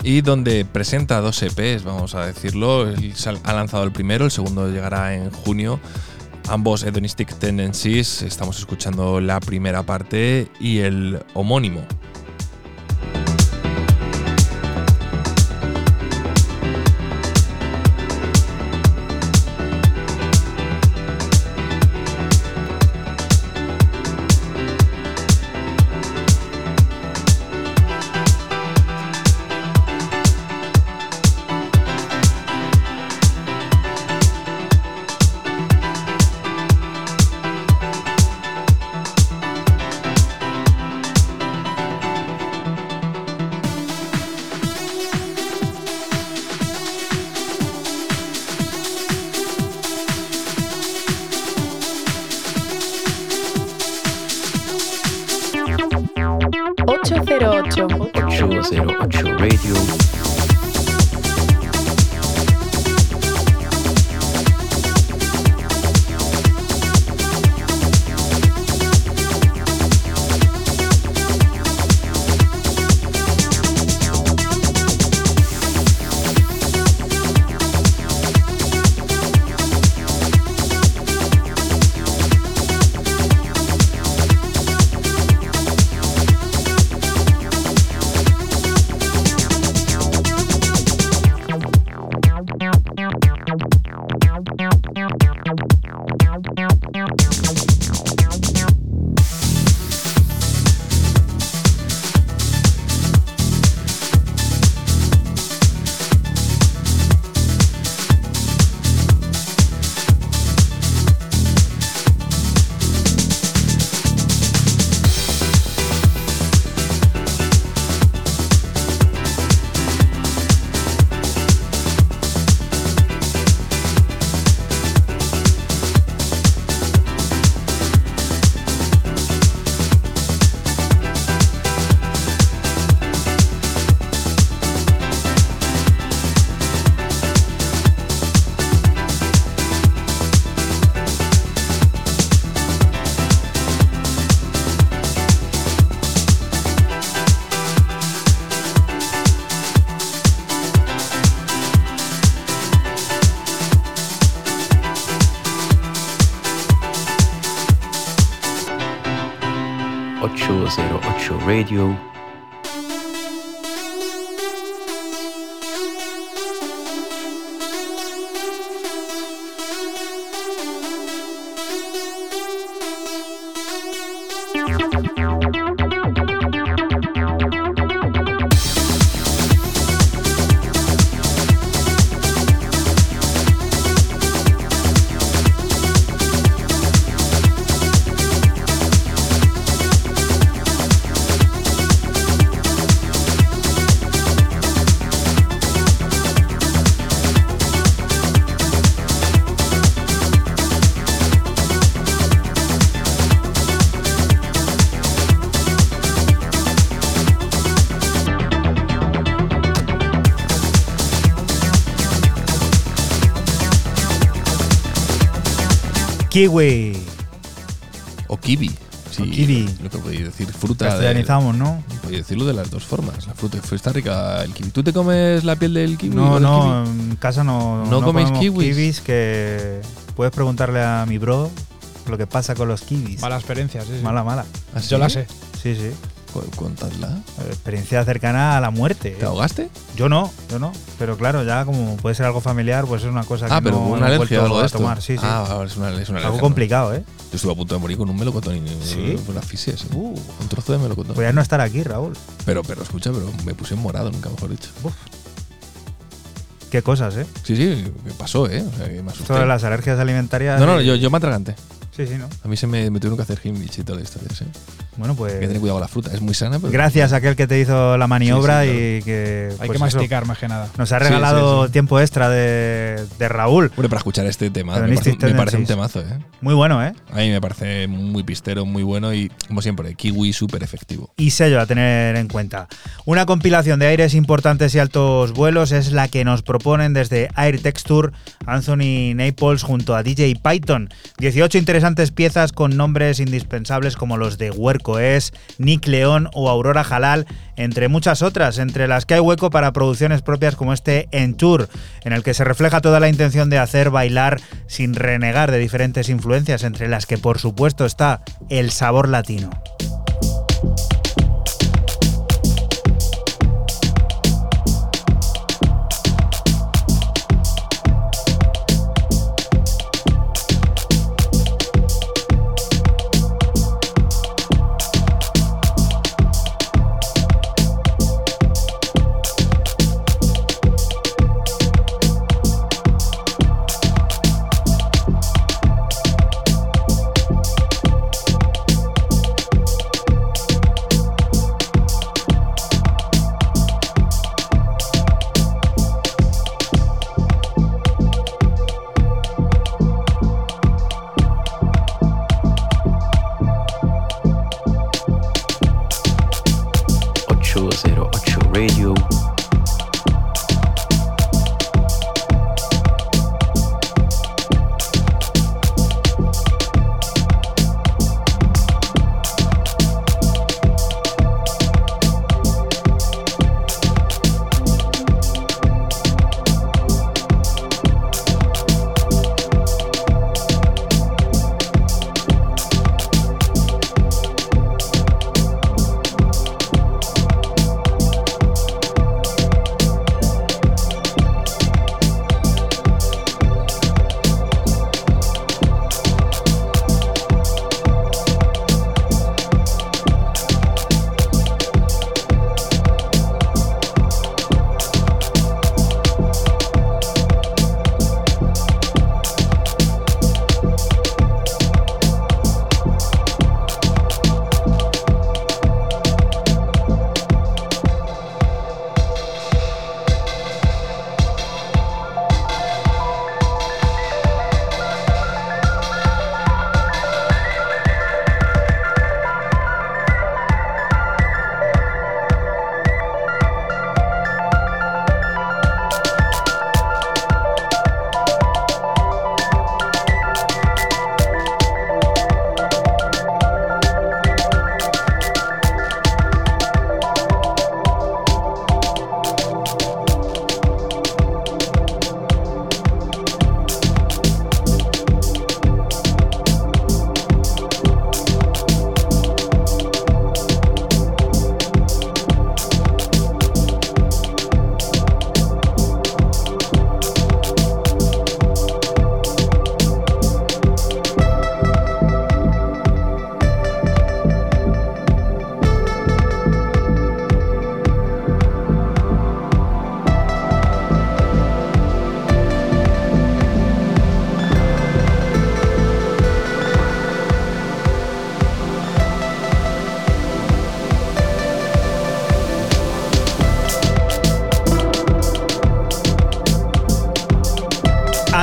y donde presenta dos EPs, vamos a decirlo. Ha lanzado el primero, el segundo llegará en junio. Ambos Hedonistic Tendencies, estamos escuchando la primera parte y el homónimo. Radio. Kiwi. O kiwi. Sí, O kiwi. Lo que podéis decir, fruta. de- Castellanizamos, ¿no? Podéis decirlo de las dos formas. La fruta está rica el kiwi. ¿Tú te comes la piel del kiwi? No, o del no, kiwi? en casa no, ¿No coméis comemos kiwis? que puedes preguntarle a mi bro lo que pasa con los kiwis. Mala experiencia, sí, sí. Mala, mala. ¿Ah, Yo la sé. Sí, sí. Contadla. Experiencia cercana a la muerte. ¿Te ahogaste? Yo no, yo no. Pero claro, ya como puede ser algo familiar, pues es una cosa que Ah, pero no una he alergia vuelto o algo de esto. tomar. Sí, sí. Ah, es una, es una algo alergia. complicado, ¿eh? Yo estuve a punto de morir con un melocotón y ¿Sí? la asfixia, sí. Uh. Un trozo de melocotón. Podrías no estar aquí, Raúl. Pero, pero escucha, pero me puse morado, nunca mejor dicho. Qué cosas, ¿eh? Sí, sí, me pasó, ¿eh? O sea, que me asusté. De las alergias alimentarias. No, no, eh, yo, yo me atraganté. Sí, sí, ¿no? A mí se me, me tuvieron que hacer Himmich y toda la historia, sí. Bueno, pues. Hay que tener cuidado con la fruta, es muy sana, pero. Gracias a aquel que te hizo la maniobra Sí, sí, y que. Hay pues que eso, masticar más que nada. Nos ha regalado sí, sí. tiempo extra de, de Raúl. Hombre, para escuchar este tema, Pero me parece, me parece un temazo, ¿eh? Muy bueno, ¿eh? A mí me parece muy pistero, muy bueno y, como siempre, kiwi súper efectivo. y sello a tener en cuenta. Una compilación de aires importantes y altos vuelos es la que nos proponen desde Air Texture Anthony Naples junto a DJ Python. 18 interesantes piezas con nombres indispensables como los de Huerco Es, Nick León o Aurora Halal, entre muchas otras, entre las que hay hueco para producciones propias como este Entour, en el que se refleja toda la intención de hacer bailar sin renegar de diferentes influencias, entre las que por supuesto está el sabor latino.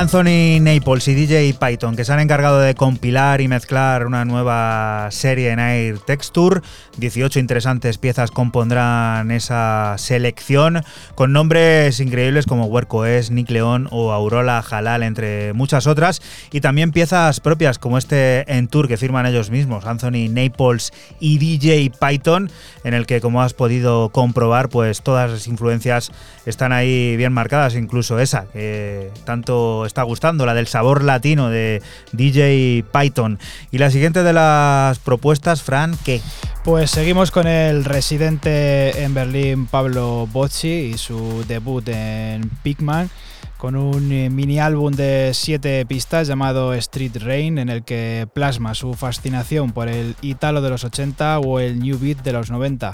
Anthony Naples y DJ Python, que se han encargado de compilar y mezclar una nueva serie en Air Texture. 18 interesantes piezas compondrán esa selección, con nombres increíbles como Huerco Es, Nick León o Aurora Halal, entre muchas otras. Y también piezas propias como este en tour que firman ellos mismos, Anthony Naples y DJ Python, en el que, como has podido comprobar, pues todas las influencias están ahí bien marcadas, incluso esa, que tanto está gustando, la del sabor latino de DJ Python. Y la siguiente de las propuestas, Fran, ¿qué? Pues seguimos con el residente en Berlín Pablo Bocci y su debut en Pigman con un eh, mini álbum de siete pistas llamado Street Rain en el que plasma su fascinación por el italo de los 80 o el new beat de los 90.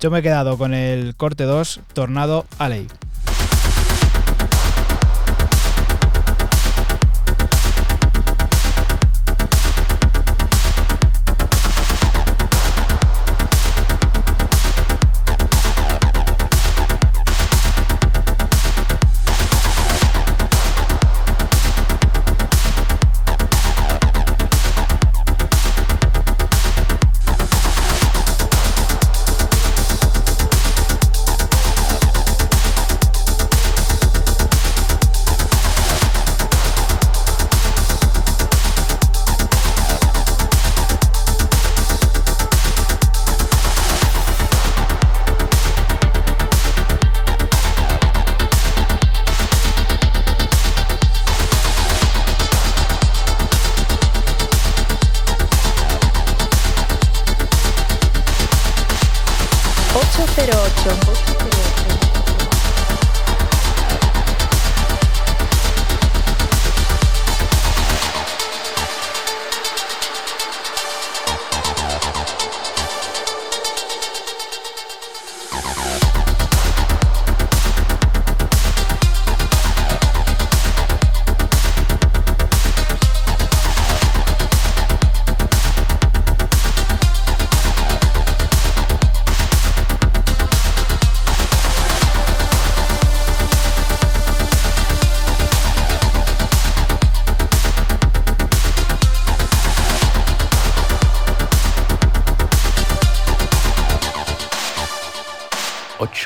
Yo me he quedado con el corte 2 Tornado Alley.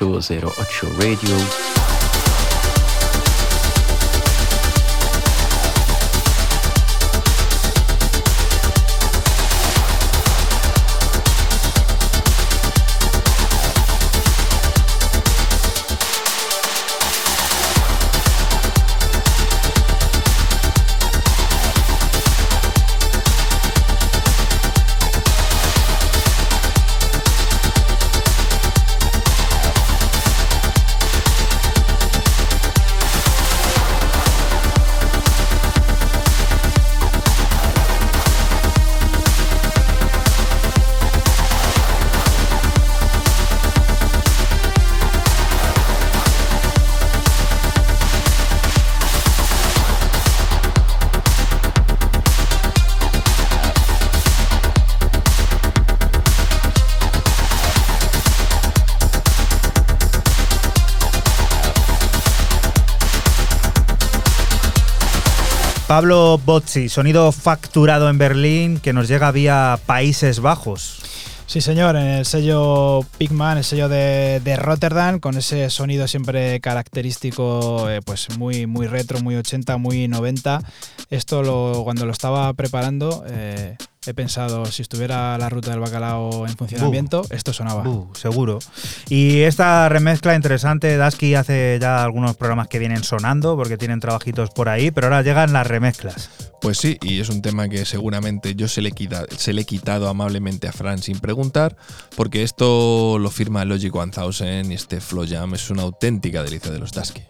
808 Radio. Pablo Bozzi, sonido facturado en Berlín que nos llega vía Países Bajos. Sí, señor, en el sello Pigman, el sello de, Rotterdam, con ese sonido siempre característico, eh, pues muy, muy retro, muy 80, muy 90. Esto lo, cuando lo estaba preparando, eh, he pensado, si estuviera la ruta del bacalao en funcionamiento, esto sonaba. seguro. Y esta remezcla interesante, Dasky hace ya algunos programas que vienen sonando, porque tienen trabajitos por ahí, pero ahora llegan las remezclas. Pues sí, y es un tema que seguramente yo se le, se le he quitado amablemente a Fran sin preguntar, porque esto lo firma Logic 1000 y este Flow Jam es una auténtica delicia de los Dasky.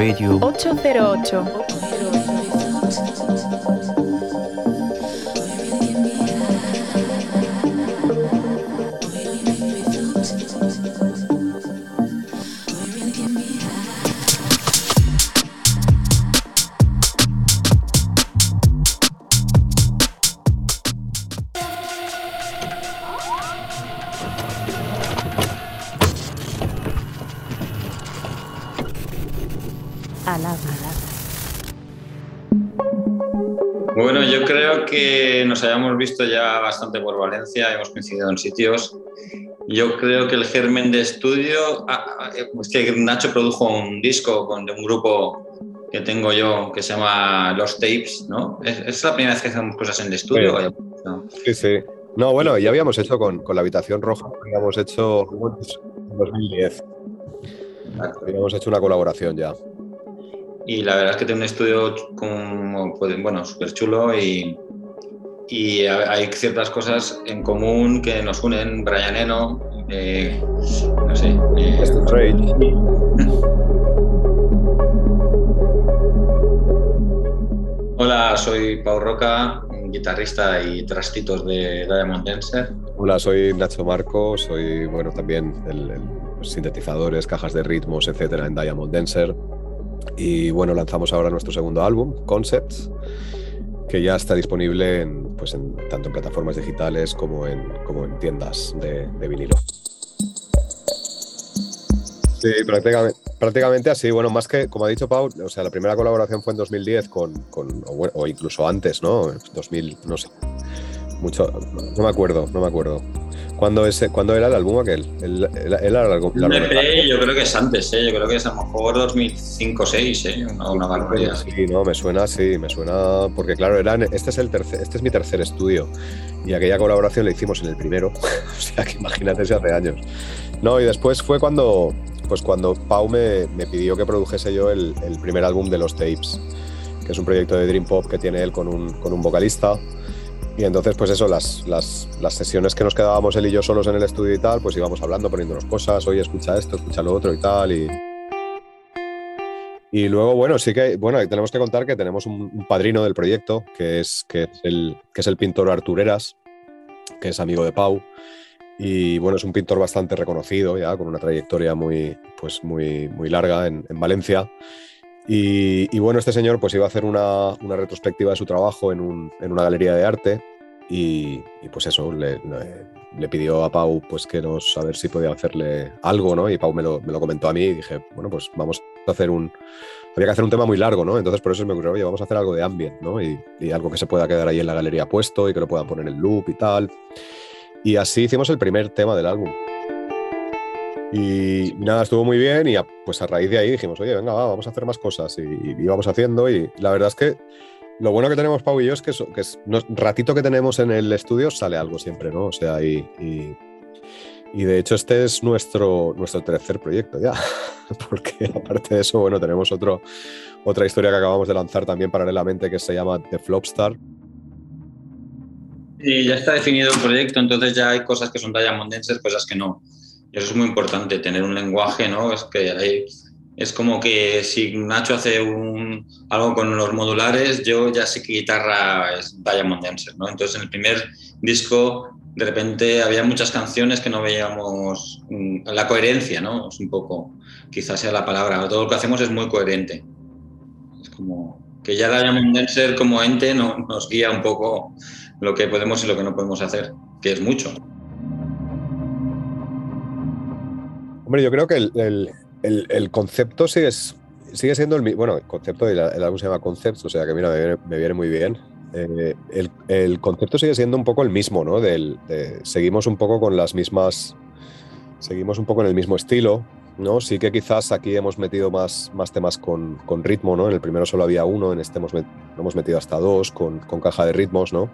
Radio. 808. Nos hayamos visto ya bastante por Valencia, hemos coincidido en sitios. Yo creo que el germen de estudio, ah, ah, es que Nacho produjo un disco con, de un grupo que tengo yo que se llama Los Tapes, ¿no? ¿Es, es la primera vez que hacemos cosas en el estudio? Sí. No. Sí, sí. No, bueno, ya habíamos hecho con, con la habitación roja, habíamos hecho en 2010. Habíamos hecho una colaboración ya. Y la verdad es que tiene un estudio como, pues, bueno, súper chulo y, y hay ciertas cosas en común que nos unen. Brian Eno, eh, no sé. eh, Hola, soy Pau Roca, guitarrista y trastitos de Diamond Dancer. Hola, soy Nacho Marco, soy bueno también el, el- sintetizadores, cajas de ritmos, etcétera, en Diamond Dancer. Y bueno, lanzamos ahora nuestro segundo álbum, Concepts, que ya está disponible en, pues en, tanto en plataformas digitales como en, como en tiendas de, vinilo. Sí, prácticamente, así. Bueno, más que, como ha dicho Pau, o sea, la primera colaboración fue en 2010 con, con o, o incluso antes, ¿no? 2000, no sé. Mucho, no me acuerdo, no me acuerdo. ¿Cuándo, ese, ¿cuándo era el álbum aquel? El, el- el Un largometraje. EP yo creo que es antes, ¿eh? yo creo que es a lo mejor 2005 6 ¿eh? una, una barbaridad. Sí, no, me suena, sí, me suena, porque claro, eran, este, es el tercer, este es mi tercer estudio y aquella colaboración la hicimos en el primero, o sea que imagínate si hace años. No, y después fue cuando, pues cuando Pau me, me pidió que produjese yo el, el primer álbum de los Tapes, que es un proyecto de Dream Pop que tiene él con un, con un vocalista. Y entonces, pues eso, las, las, las sesiones que nos quedábamos él y yo solos en el estudio y tal, pues íbamos hablando, poniéndonos cosas, oye, escucha esto, escucha lo otro y tal. Y, y luego, bueno, sí que, bueno, tenemos que contar que tenemos un, padrino del proyecto, que es, que, es el, que es el pintor Artur Eras, que es amigo de Pau. Y bueno, es un pintor bastante reconocido ya, con una trayectoria muy, pues muy, muy larga en, en Valencia. Y, y bueno, este señor pues iba a hacer una, una retrospectiva de su trabajo en, un- en una galería de arte y, y, pues eso, le, le- le pidió a Pau pues que nos, a ver si podía hacerle algo, ¿no? Y Pau me lo, me lo comentó a mí y dije, bueno, pues vamos a hacer un... Había que hacer un tema muy largo, ¿no? Entonces por eso me ocurrió, oye, vamos a hacer algo de ambient, ¿no? Y, y algo que se pueda quedar ahí en la galería puesto y que lo puedan poner en loop y tal. Y así hicimos el primer tema del álbum. Y nada, estuvo muy bien y a- pues a raíz de ahí dijimos, oye, venga, va, vamos a hacer más cosas y, y íbamos haciendo y la verdad es que lo bueno que tenemos Pau y yo es que, eso- que es, ratito que tenemos en el estudio sale algo siempre, ¿no? O sea, y, y, de hecho este es nuestro, nuestro tercer proyecto ya, porque aparte de eso, bueno, tenemos otro, otra historia que acabamos de lanzar también paralelamente que se llama The Flopstar, Y ya está definido el proyecto, entonces ya hay cosas que son Diamond Dancer, cosas que no. Y eso es muy importante, tener un lenguaje, ¿no? Es que hay, es como que si Nacho hace un, algo con los modulares, yo ya sé que guitarra es Diamond Dancer, ¿no? Entonces en el primer disco, de repente había muchas canciones que no veíamos mm, la coherencia, ¿no? Es un poco, quizás sea la palabra, todo lo que hacemos es muy coherente. Es como que ya Diamond Dancer como ente no- nos guía un poco lo que podemos y lo que no podemos hacer, que es mucho. Hombre, yo creo que el, el- el- concepto sigue, sigue siendo el mismo. Bueno, el concepto, el, el álbum se llama Concepts, o sea que mira, me viene, muy bien. Eh, el, concepto sigue siendo un poco el mismo, ¿no? Del, de- seguimos un poco con las mismas. Seguimos un poco en el mismo estilo, ¿no? Sí que quizás aquí hemos metido más, más temas con, con ritmo, ¿no? En el primero solo había uno, en este hemos, hemos metido hasta dos con, con caja de ritmos, ¿no?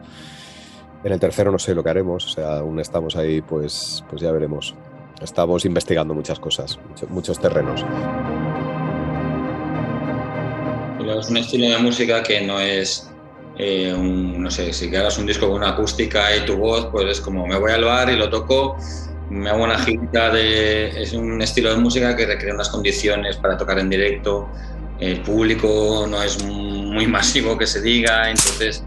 En el tercero no sé lo que haremos, o sea, aún estamos ahí, pues, pues ya veremos. Estamos investigando muchas cosas, mucho- muchos terrenos. Es un estilo de música que no es, eh, un- no sé, si que hagas un disco con una acústica y tu voz, pues es como me voy al bar y lo toco me hago una gira de... Es un estilo de música que requiere unas condiciones para tocar en directo. El público no es muy masivo que se diga, entonces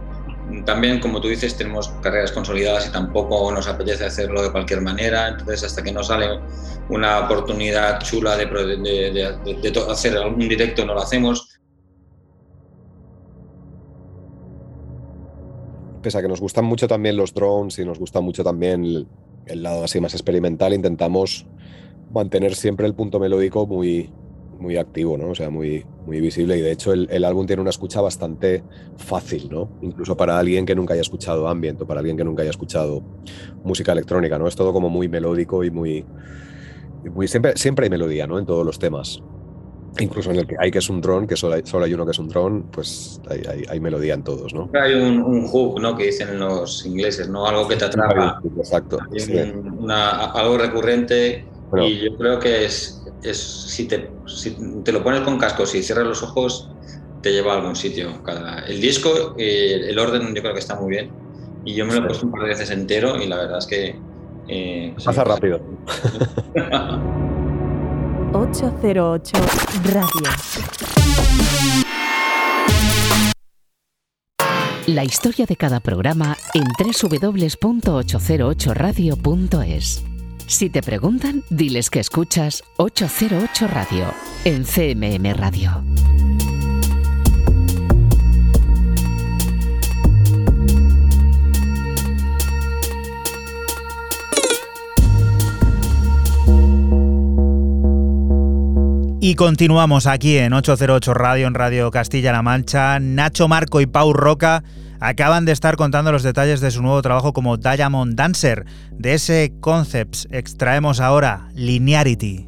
también, como tú dices, tenemos carreras consolidadas y tampoco nos apetece hacerlo de cualquier manera. Entonces, hasta que no sale una oportunidad chula de, hacer algún directo, no lo hacemos. Pese a que nos gustan mucho también los drones y nos gusta mucho también el, el lado así más experimental, intentamos mantener siempre el punto melódico muy, muy activo, ¿no? O sea, muy, muy visible. Y de hecho, el, el, álbum tiene una escucha bastante fácil, ¿no? Incluso para alguien que nunca haya escuchado ambient o para alguien que nunca haya escuchado música electrónica, ¿no? Es todo como muy melódico y muy. muy siempre, siempre hay melodía, ¿no? En todos los temas. Incluso en el que hay que es un dron, que solo hay, solo hay uno que es un dron, pues hay, hay, hay, melodía en todos, ¿no? Hay un, un, hook, ¿no? Que dicen los ingleses, ¿no? Algo que te atrapa. Exacto. Hay sí. una, algo recurrente bueno. y yo creo que es, es si, te, si te lo pones con cascos y cierras los ojos, te lleva a algún sitio. Cada, el disco, eh, el orden yo creo que está muy bien y yo me lo he puesto un par de veces entero y la verdad es que... Eh, Pasa rápido. 808 Radio. La historia de cada programa en www.808radio.es. Si te preguntan, diles que escuchas 808 Radio en CMM Radio. Y continuamos aquí en 808 Radio, en Radio Castilla-La Mancha. Nacho Marco y Pau Roca acaban de estar contando los detalles de su nuevo trabajo como Diamond Dancer. De ese Concepts extraemos ahora Linearity.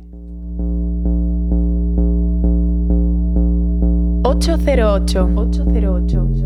808 808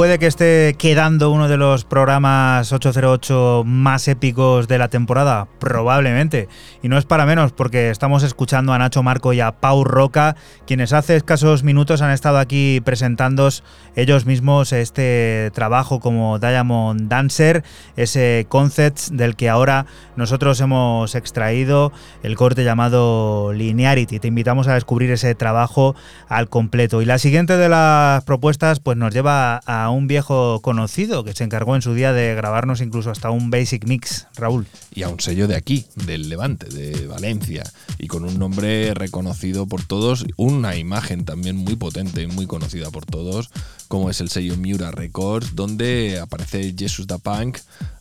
puede que esté quedando uno de los programas 808 más épicos de la temporada, probablemente. Y no es para menos porque estamos escuchando a Nacho Marco y a Pau Roca, quienes hace escasos minutos han estado aquí presentando ellos mismos este trabajo como Diamond Dancer, ese concept del que ahora nosotros hemos extraído el corte llamado Linearity. Te invitamos a descubrir ese trabajo al completo. Y la siguiente de las propuestas pues nos lleva a un viejo conocido que se encargó en su día de grabarnos incluso hasta un basic mix, Raúl. Y a un sello de aquí, del Levante, de Valencia, y con un nombre reconocido por todos, una imagen también muy potente y muy conocida por todos, como es el sello Miura Records, donde aparece Jesus da Punk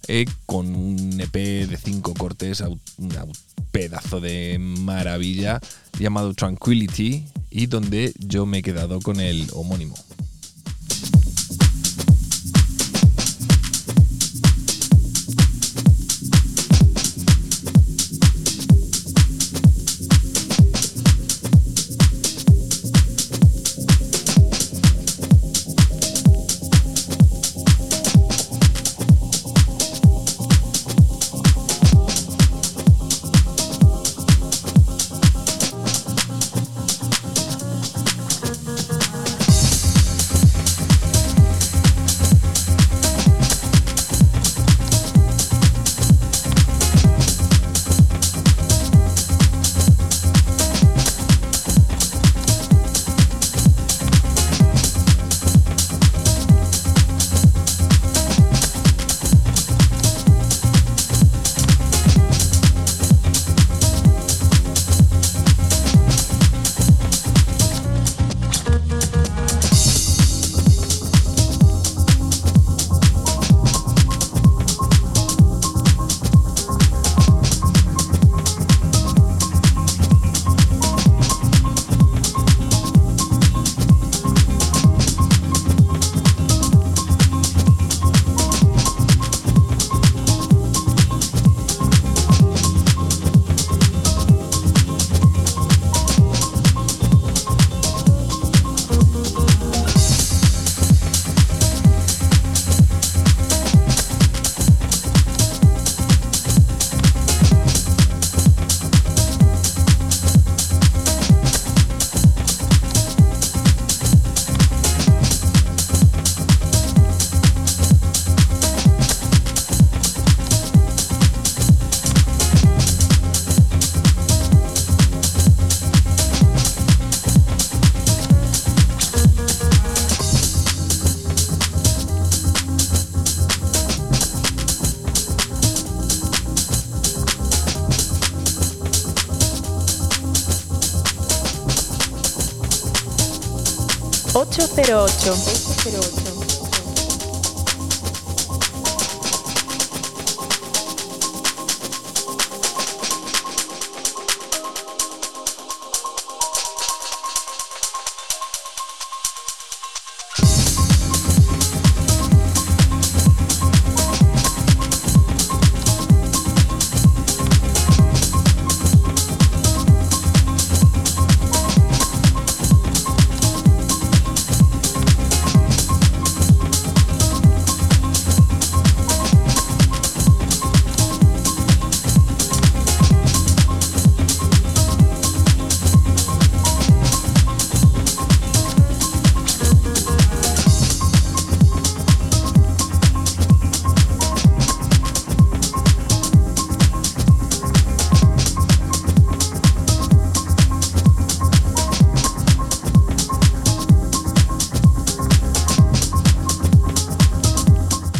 eh, con un EP de cinco cortes, un pedazo de maravilla llamado Tranquility, y donde yo me he quedado con el homónimo.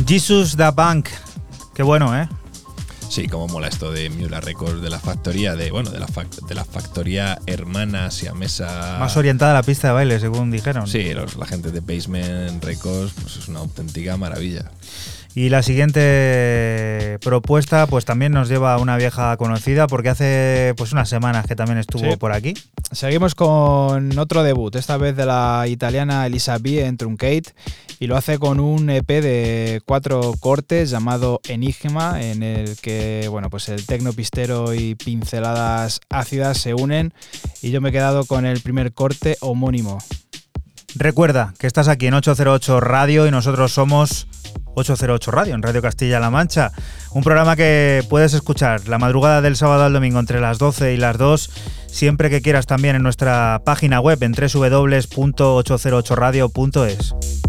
Jesus da Bank. Qué bueno, ¿eh? Sí, como mola esto de Mula Records, de la factoría de, bueno, de la, de la factoría hermana mesa Más orientada a la pista de baile, según dijeron. Sí, la gente de Basement Records, pues es una auténtica maravilla. Y la siguiente propuesta, pues también nos lleva a una vieja conocida, porque hace pues unas semanas que también estuvo por aquí. Seguimos con otro debut, esta vez de la italiana Elisa B en Truncate, y lo hace con un EP de cuatro cortes llamado Enigma, en el que bueno, pues el tecno pistero y pinceladas ácidas se unen, y yo me he quedado con el primer corte homónimo. Recuerda que estás aquí en 808 Radio y nosotros somos 808 Radio, en Radio Castilla-La Mancha. Un programa que puedes escuchar la madrugada del sábado al domingo entre las 12 y las 2, siempre que quieras también en nuestra página web en www.808radio.es.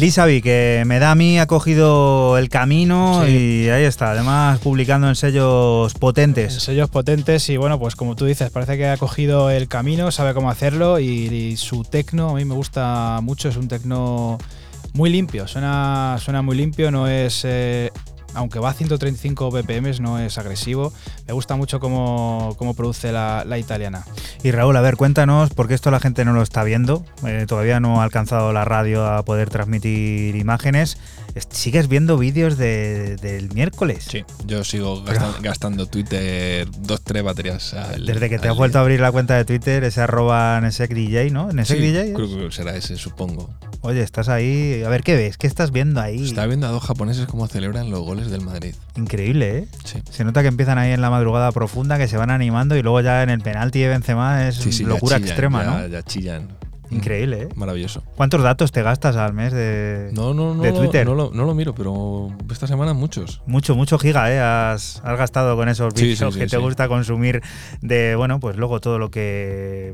Elisabi, que me da a mí, ha cogido el camino Sí. y ahí está, además publicando en sellos potentes. Sellos potentes y bueno, pues como tú dices, parece que ha cogido el camino, sabe cómo hacerlo y, y su tecno a mí me gusta mucho, es un tecno muy limpio, suena, suena muy limpio, no es... eh, aunque va a 135 BPM, no es agresivo. Me gusta mucho cómo, cómo produce la, la italiana. Y Raúl, a ver, cuéntanos, porque esto la gente no lo está viendo, eh, todavía no ha alcanzado la radio a poder transmitir imágenes. Es- ¿Sigues viendo vídeos de- del miércoles? Sí, yo sigo gastan- gastando Twitter dos, tres baterías al- Desde que te has vuelto a abrir la cuenta de Twitter, ese arroba NSECDJ, ¿no? Sí, NSECDJ. creo que será ese, supongo. Oye, estás ahí. A ver, ¿qué ves? ¿Qué estás viendo ahí? Estaba viendo a dos japoneses cómo celebran los goles del Madrid. Increíble, ¿eh? Sí. Se nota que empiezan ahí en la madrugada profunda, que se van animando y luego ya en el penalti de Benzema es Sí, sí, locura chillan, extrema, ya- ¿no? Ya chillan. Increíble, ¿eh? Maravilloso. ¿Cuántos datos te gastas al mes de, No, no, no, de Twitter? no, lo, no lo miro, pero esta semana muchos. Mucho, mucho giga, ¿eh? Has, has gastado con esos Sí, vídeos sí, que te gusta consumir de, bueno, pues luego todo lo que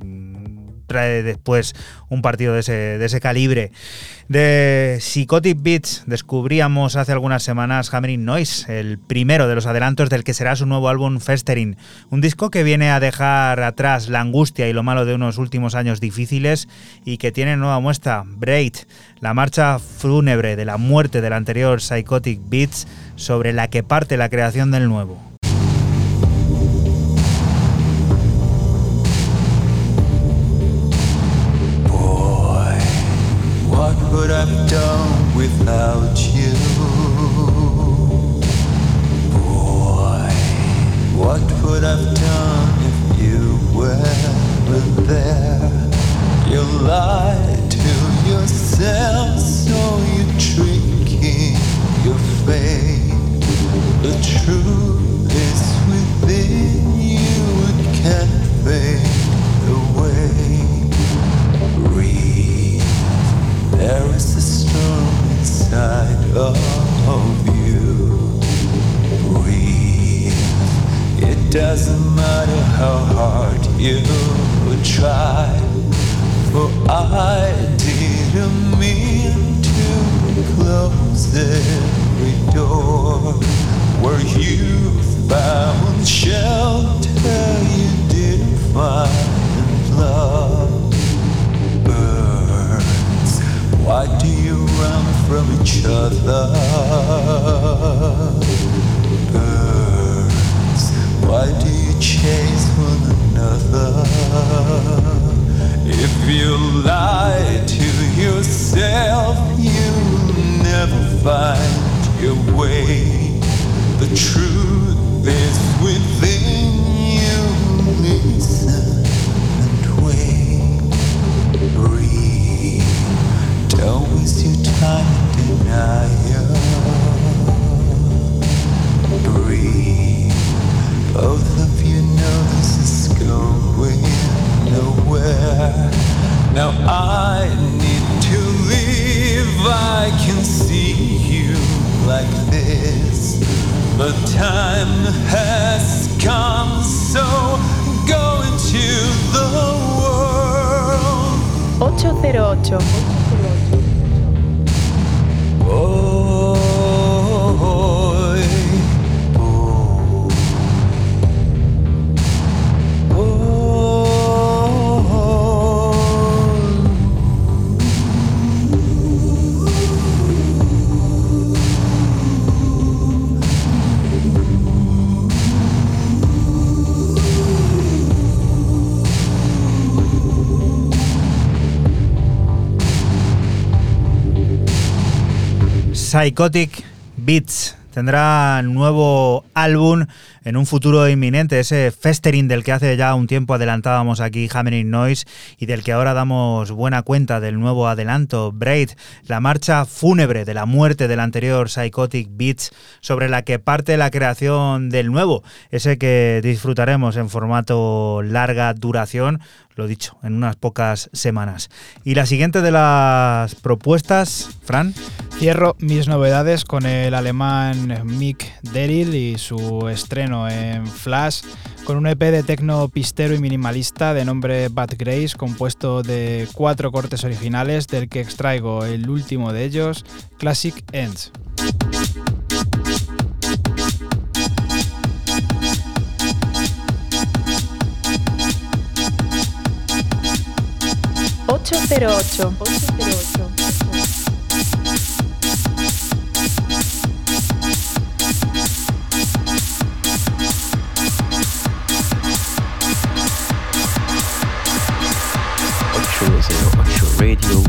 trae después un partido de ese, de ese calibre. De Psychotic Beats descubríamos hace algunas semanas Hammering Noise, el primero de los adelantos del que será su nuevo álbum Festering, un disco que viene a dejar atrás la angustia y lo malo de unos últimos años difíciles y que tiene nueva muestra, Braid, la marcha fúnebre de la muerte del anterior Psychotic Beats sobre la que parte la creación del nuevo. What I've done without you? Boy, what would I've done if you weren't there? You lied to yourself, so you're tricking your fate. The truth is within you, it can't fade doesn't matter how hard you try. For I didn't mean to close every door where you found shelter. You didn't find love. Birds, why do you run from each other? Why do you chase one another? If you lie to yourself, you never find your way. The truth is within you. Listen and wait. Breathe. Don't waste your time in denial. Breathe. Both of you know this is going nowhere. Now I need to leave. I can see you like this. The time has come, so go into the world. 808. Psychotic Beats. Tendrá nuevo álbum en un futuro inminente, ese festering del que hace ya un tiempo adelantábamos aquí Hammering Noise y del que ahora damos buena cuenta del nuevo adelanto Braid, la marcha fúnebre de la muerte del anterior Psychotic Beats sobre la que parte la creación del nuevo, ese que disfrutaremos en formato larga duración, lo dicho, en unas pocas semanas. Y la siguiente de las propuestas, Fran. Cierro mis novedades con el alemán Mick Derrill y su estreno en Flash con un EP de tecno pistero y minimalista de nombre Bad Grace compuesto de cuatro cortes originales del que extraigo el último de ellos, Classic Ends. Ocho cero ocho. Ocho cero ocho. Radio.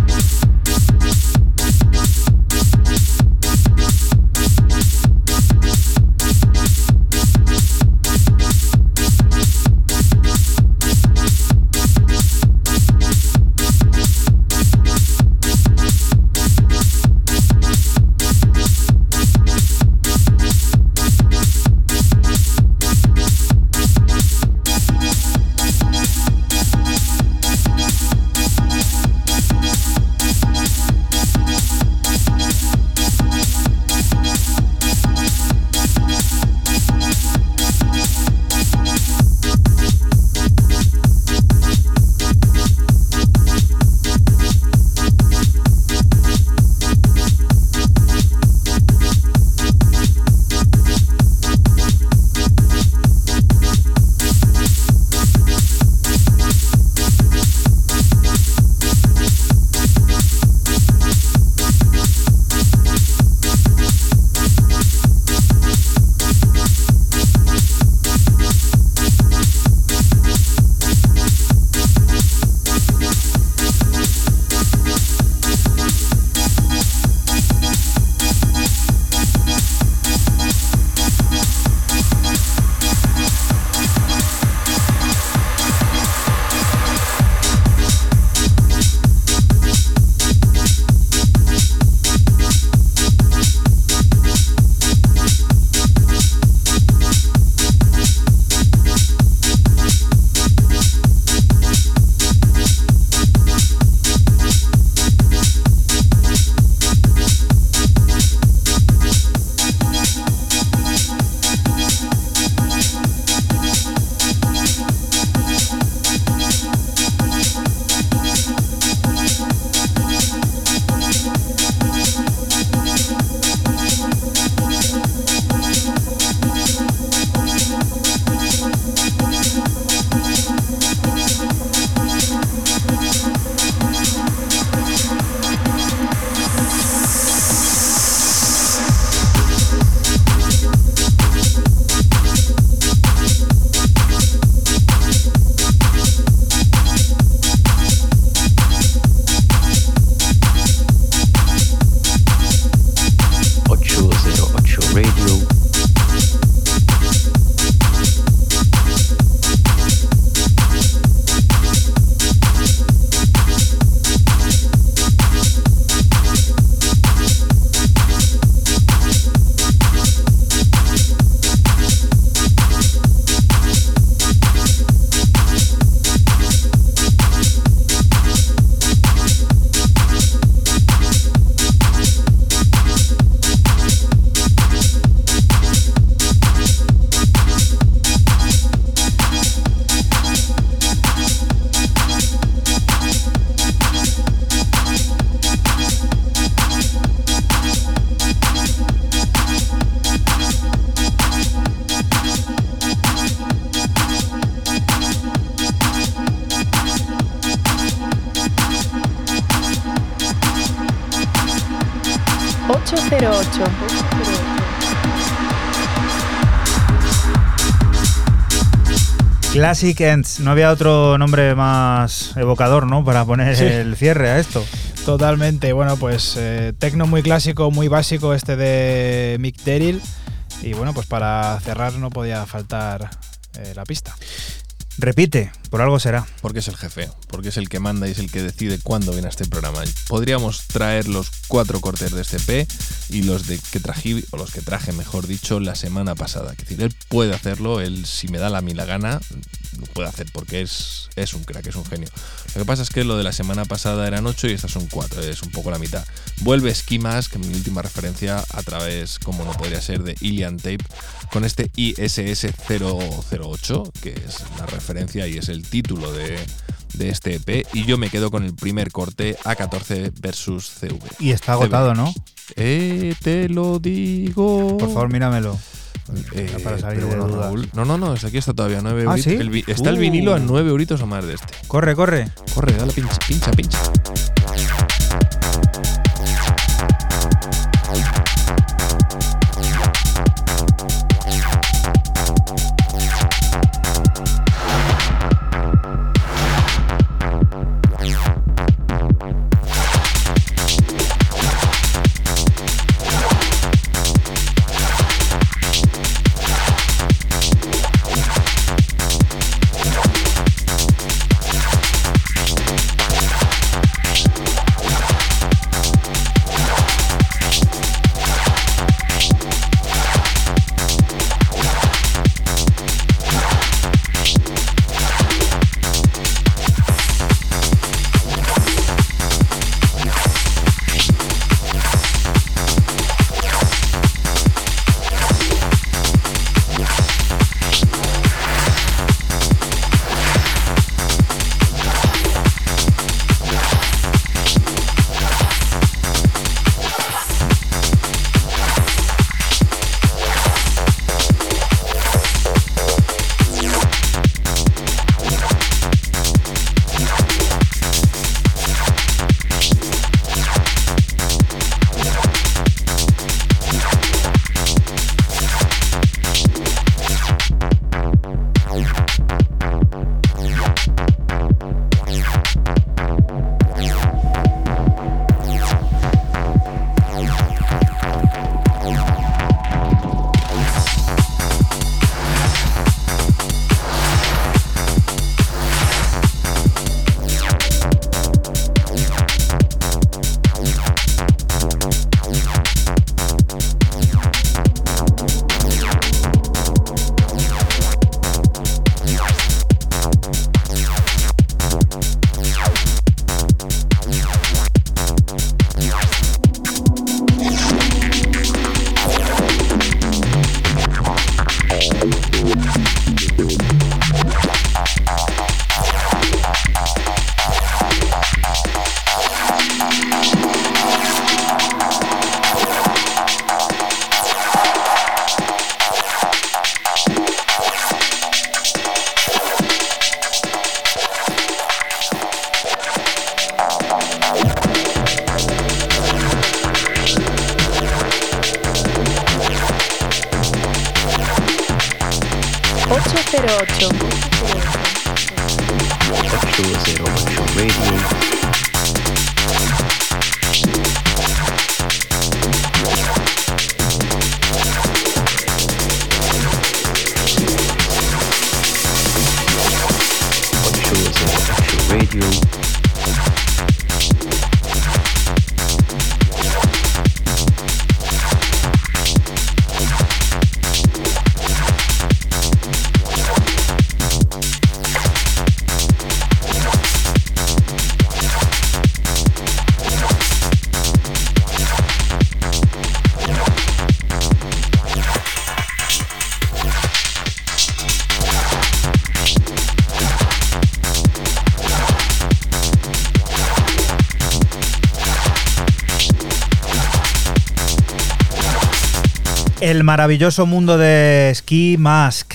Classic Ends. No había otro nombre más evocador, ¿no? Para poner Sí. el cierre a esto. Totalmente, bueno, pues eh, tecno muy clásico, muy básico este de Mick Derrill. Y bueno, pues para cerrar no podía faltar eh, la pista. Repite, por algo será. Porque es el jefe, porque es el que manda y es el que decide cuándo viene a este programa. Podríamos traer los cuatro cortes de este P y los de que traje, o los que traje, mejor dicho, la semana pasada. Es decir, él puede hacerlo, él si me da la mí la gana, puede hacer porque es, es un crack, es un genio. Lo que pasa es que lo de la semana pasada eran ocho y estas son cuatro, es un poco la mitad. Vuelve Ski Mask, mi última referencia, a través, como no podría ser, de Ilian Tape, con este ISS 008, que es la referencia y es el título de, de este EP. Y yo me quedo con el primer corte A14 versus CV. Y está agotado, ¿no? Eh, te lo digo. Por favor, míramelo. Eh, para salir de bueno, dudas. Raúl, no, no, no, aquí está todavía 9 ¿Ah, sí? El está el Uh. vinilo a 9 euritos o más de este. Corre, corre. Corre, dale pincha, pincha, pincha. El maravilloso mundo de Ski Mask.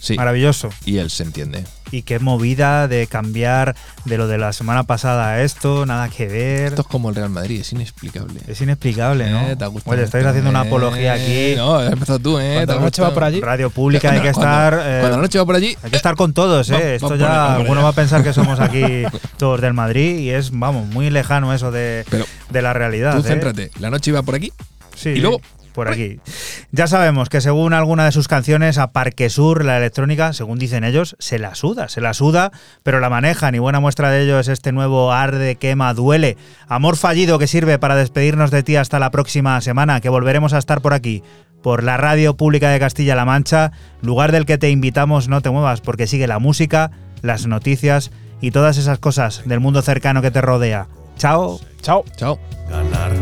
Sí. Maravilloso. Y él se entiende. y qué movida de cambiar de lo de la semana pasada a esto, nada que ver. Esto es como el Real Madrid, es inexplicable. Es inexplicable, ¿no? Eh, te ha gustado Oye, estáis esto, haciendo una apología aquí. No, has empezado tú, ¿eh? Cuando la noche va por allí. Radio pública hay que Cuando- estar. eh, Cuando la noche va por allí, hay que estar con todos, ¿eh? Va- Esto ya, alguno va a pensar que somos aquí todos del Madrid y es, vamos, muy lejano eso de, Pero de la realidad. tú ¿eh? céntrate. La noche iba por aquí Sí, y luego por aquí. Ya sabemos que según alguna de sus canciones, a Parque Sur, la electrónica, según dicen ellos, se la suda, se la suda, pero la manejan y buena muestra de ello es este nuevo Arde, Quema, Duele. Amor fallido que sirve para despedirnos de ti hasta la próxima semana, que volveremos a estar por aquí, por la Radio Pública de Castilla-La Mancha, lugar del que te invitamos no te muevas porque sigue la música, las noticias y todas esas cosas del mundo cercano que te rodea. Chao. Chao. Chao. Ganar,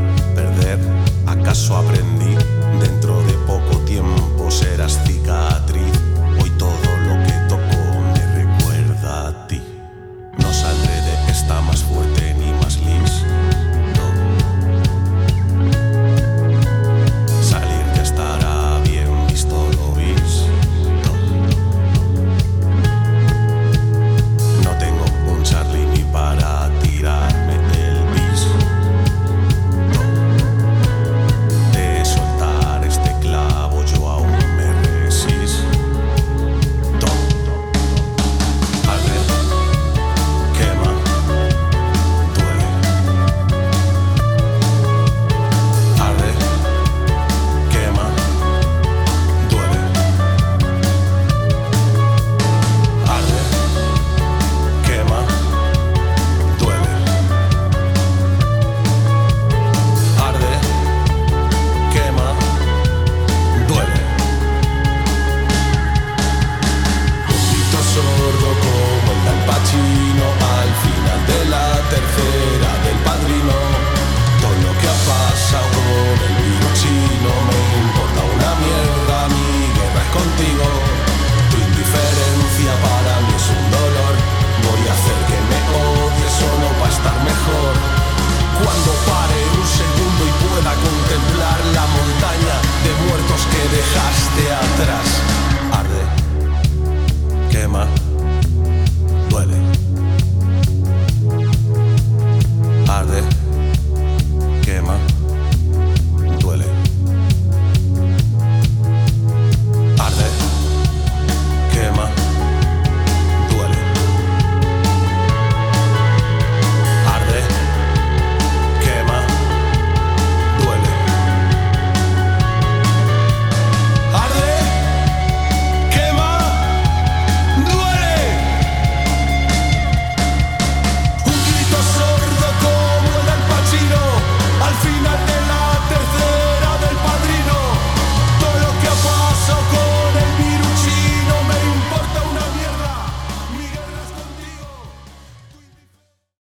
¿acaso aprendí?